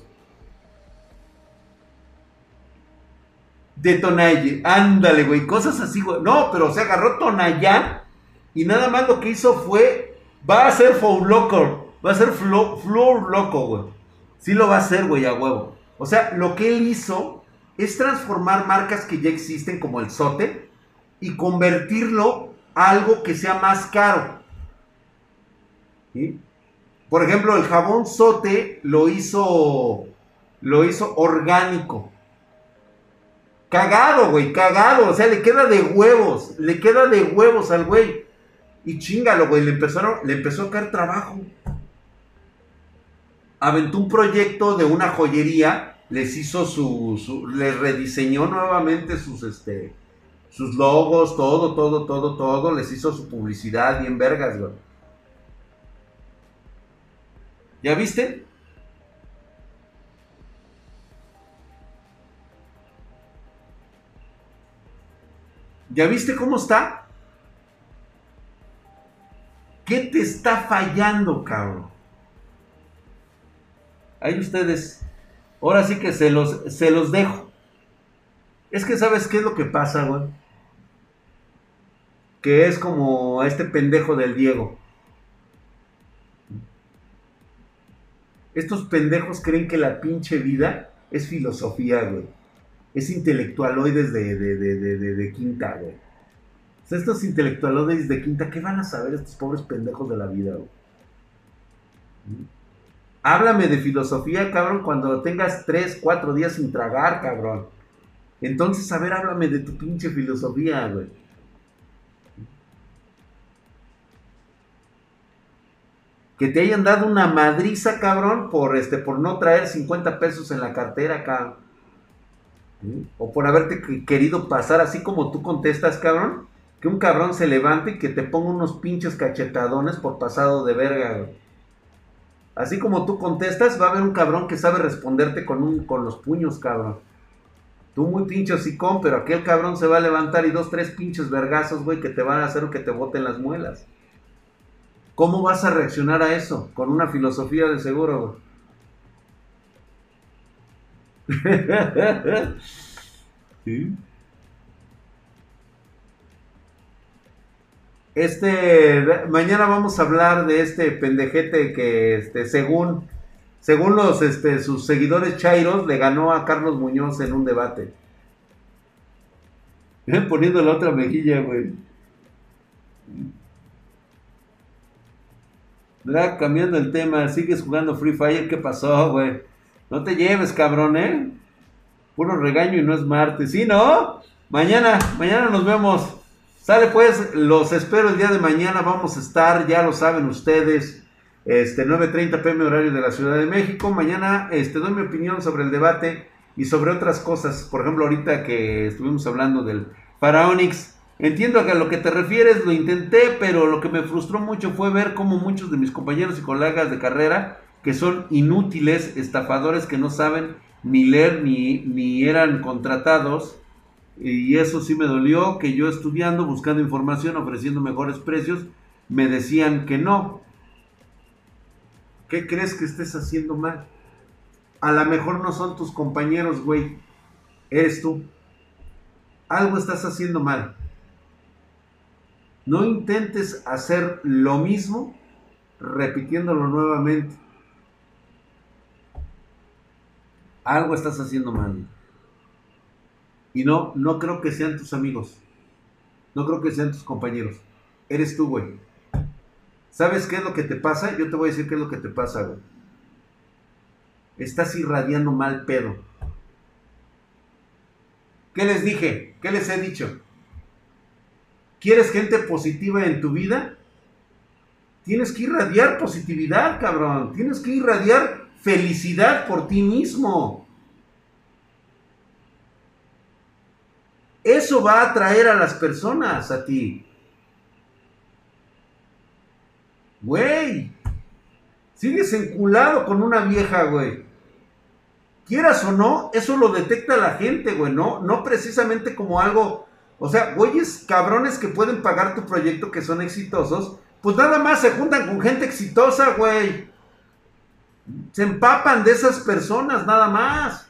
De Tonaye. Ándale, güey. Cosas así, güey. No, pero se agarró Tonayán. Y nada más lo que hizo fue. Va a ser Flow Loco. Va a ser Flow Loco, güey. Sí lo va a hacer, güey, a huevo. O sea, lo que él hizo es transformar marcas que ya existen, como el Sote, y convertirlo a algo que sea más caro. ¿Sí? Por ejemplo, el jabón sote lo hizo, lo hizo orgánico. Cagado, güey, cagado. O sea, le queda de huevos, le queda de huevos al güey. Y chingalo, güey, le, le empezó a caer trabajo. Aventó un proyecto de una joyería, les hizo su, su les rediseñó nuevamente sus, este, sus logos, todo, todo, todo, todo, les hizo su publicidad bien vergas, güey. ¿Ya viste? ¿Ya viste cómo está? ¿Qué te está fallando, cabrón? Ahí ustedes. Ahora sí que se los, se los dejo. Es que sabes qué es lo que pasa, güey. Que es como este pendejo del Diego. Estos pendejos creen que la pinche vida es filosofía, güey. Es intelectualoides de, de, de, de quinta, güey. O sea, estos intelectualoides de quinta, ¿qué van a saber estos pobres pendejos de la vida, güey? Háblame de filosofía, cabrón, cuando tengas 3, 4 días sin tragar, cabrón. Entonces, a ver, háblame de tu pinche filosofía, güey. Que te hayan dado una madriza, cabrón, por este, por no traer 50 pesos en la cartera, cabrón. O por haberte querido pasar así como tú contestas, cabrón. Que un cabrón se levante y que te ponga unos pinches cachetadones por pasado de verga, güey. Así como tú contestas, va a haber un cabrón que sabe responderte con, un, con los puños, cabrón. Tú muy pinche hocicón, pero aquel cabrón se va a levantar y dos, tres pinches vergazos, güey, que te van a hacer que te boten las muelas. ¿Cómo vas a reaccionar a eso? Con una filosofía de seguro, ¿Sí? Este, mañana vamos a hablar de este pendejete que, este, según, según los, este, sus seguidores chairos, le ganó a Carlos Muñoz en un debate. Poniendo la otra mejilla, güey. Cambiando el tema, sigues jugando Free Fire, ¿qué pasó, güey? No te lleves, cabrón, ¿eh? Puro regaño y no es martes, ¿sí, no? Mañana, mañana nos vemos. Sale pues, los espero el día de mañana, vamos a estar, ya lo saben ustedes, este 9.30 pm horario de la Ciudad de México. Mañana este, doy mi opinión sobre el debate y sobre otras cosas. Por ejemplo, ahorita que estuvimos hablando del Faraonix, entiendo que a lo que te refieres lo intenté, pero lo que me frustró mucho fue ver cómo muchos de mis compañeros y colegas de carrera, que son inútiles, estafadores que no saben ni leer ni, ni eran contratados, y eso sí me dolió, que yo estudiando, buscando información, ofreciendo mejores precios, me decían que no. ¿Qué crees que estés haciendo mal? A lo mejor no son tus compañeros, güey. Eres tú. Algo estás haciendo mal. No intentes hacer lo mismo repitiéndolo nuevamente. Algo estás haciendo mal. Y no, no creo que sean tus amigos. No creo que sean tus compañeros. Eres tú, güey. ¿Sabes qué es lo que te pasa? Yo te voy a decir qué es lo que te pasa, güey. Estás irradiando mal pedo. ¿Qué les dije? ¿Qué les he dicho? ¿Quieres gente positiva en tu vida? Tienes que irradiar positividad, cabrón. Tienes que irradiar felicidad por ti mismo. Eso va a atraer a las personas a ti. Güey, sigues enculado con una vieja, güey. Quieras o no, eso lo detecta la gente, güey, ¿no? No precisamente como algo, o sea, güeyes cabrones que pueden pagar tu proyecto que son exitosos, pues nada más se juntan con gente exitosa, güey. Se empapan de esas personas, nada más.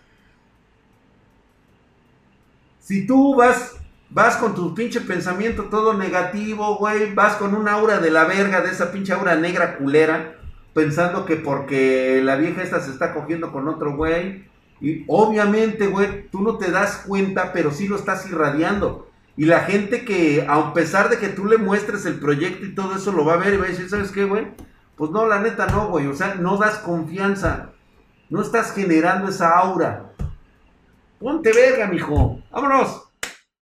Si tú vas, vas con tu pinche pensamiento todo negativo, güey, vas con un aura de la verga, de esa pinche aura negra culera, pensando que porque la vieja esta se está cogiendo con otro güey, y obviamente, güey, tú no te das cuenta, pero sí lo estás irradiando. Y la gente que, a pesar de que tú le muestres el proyecto y todo eso, lo va a ver y va a decir, ¿sabes qué, güey? Pues no, la neta no, güey. O sea, no das confianza. No estás generando esa aura. Ponte verga, mijo. Vámonos.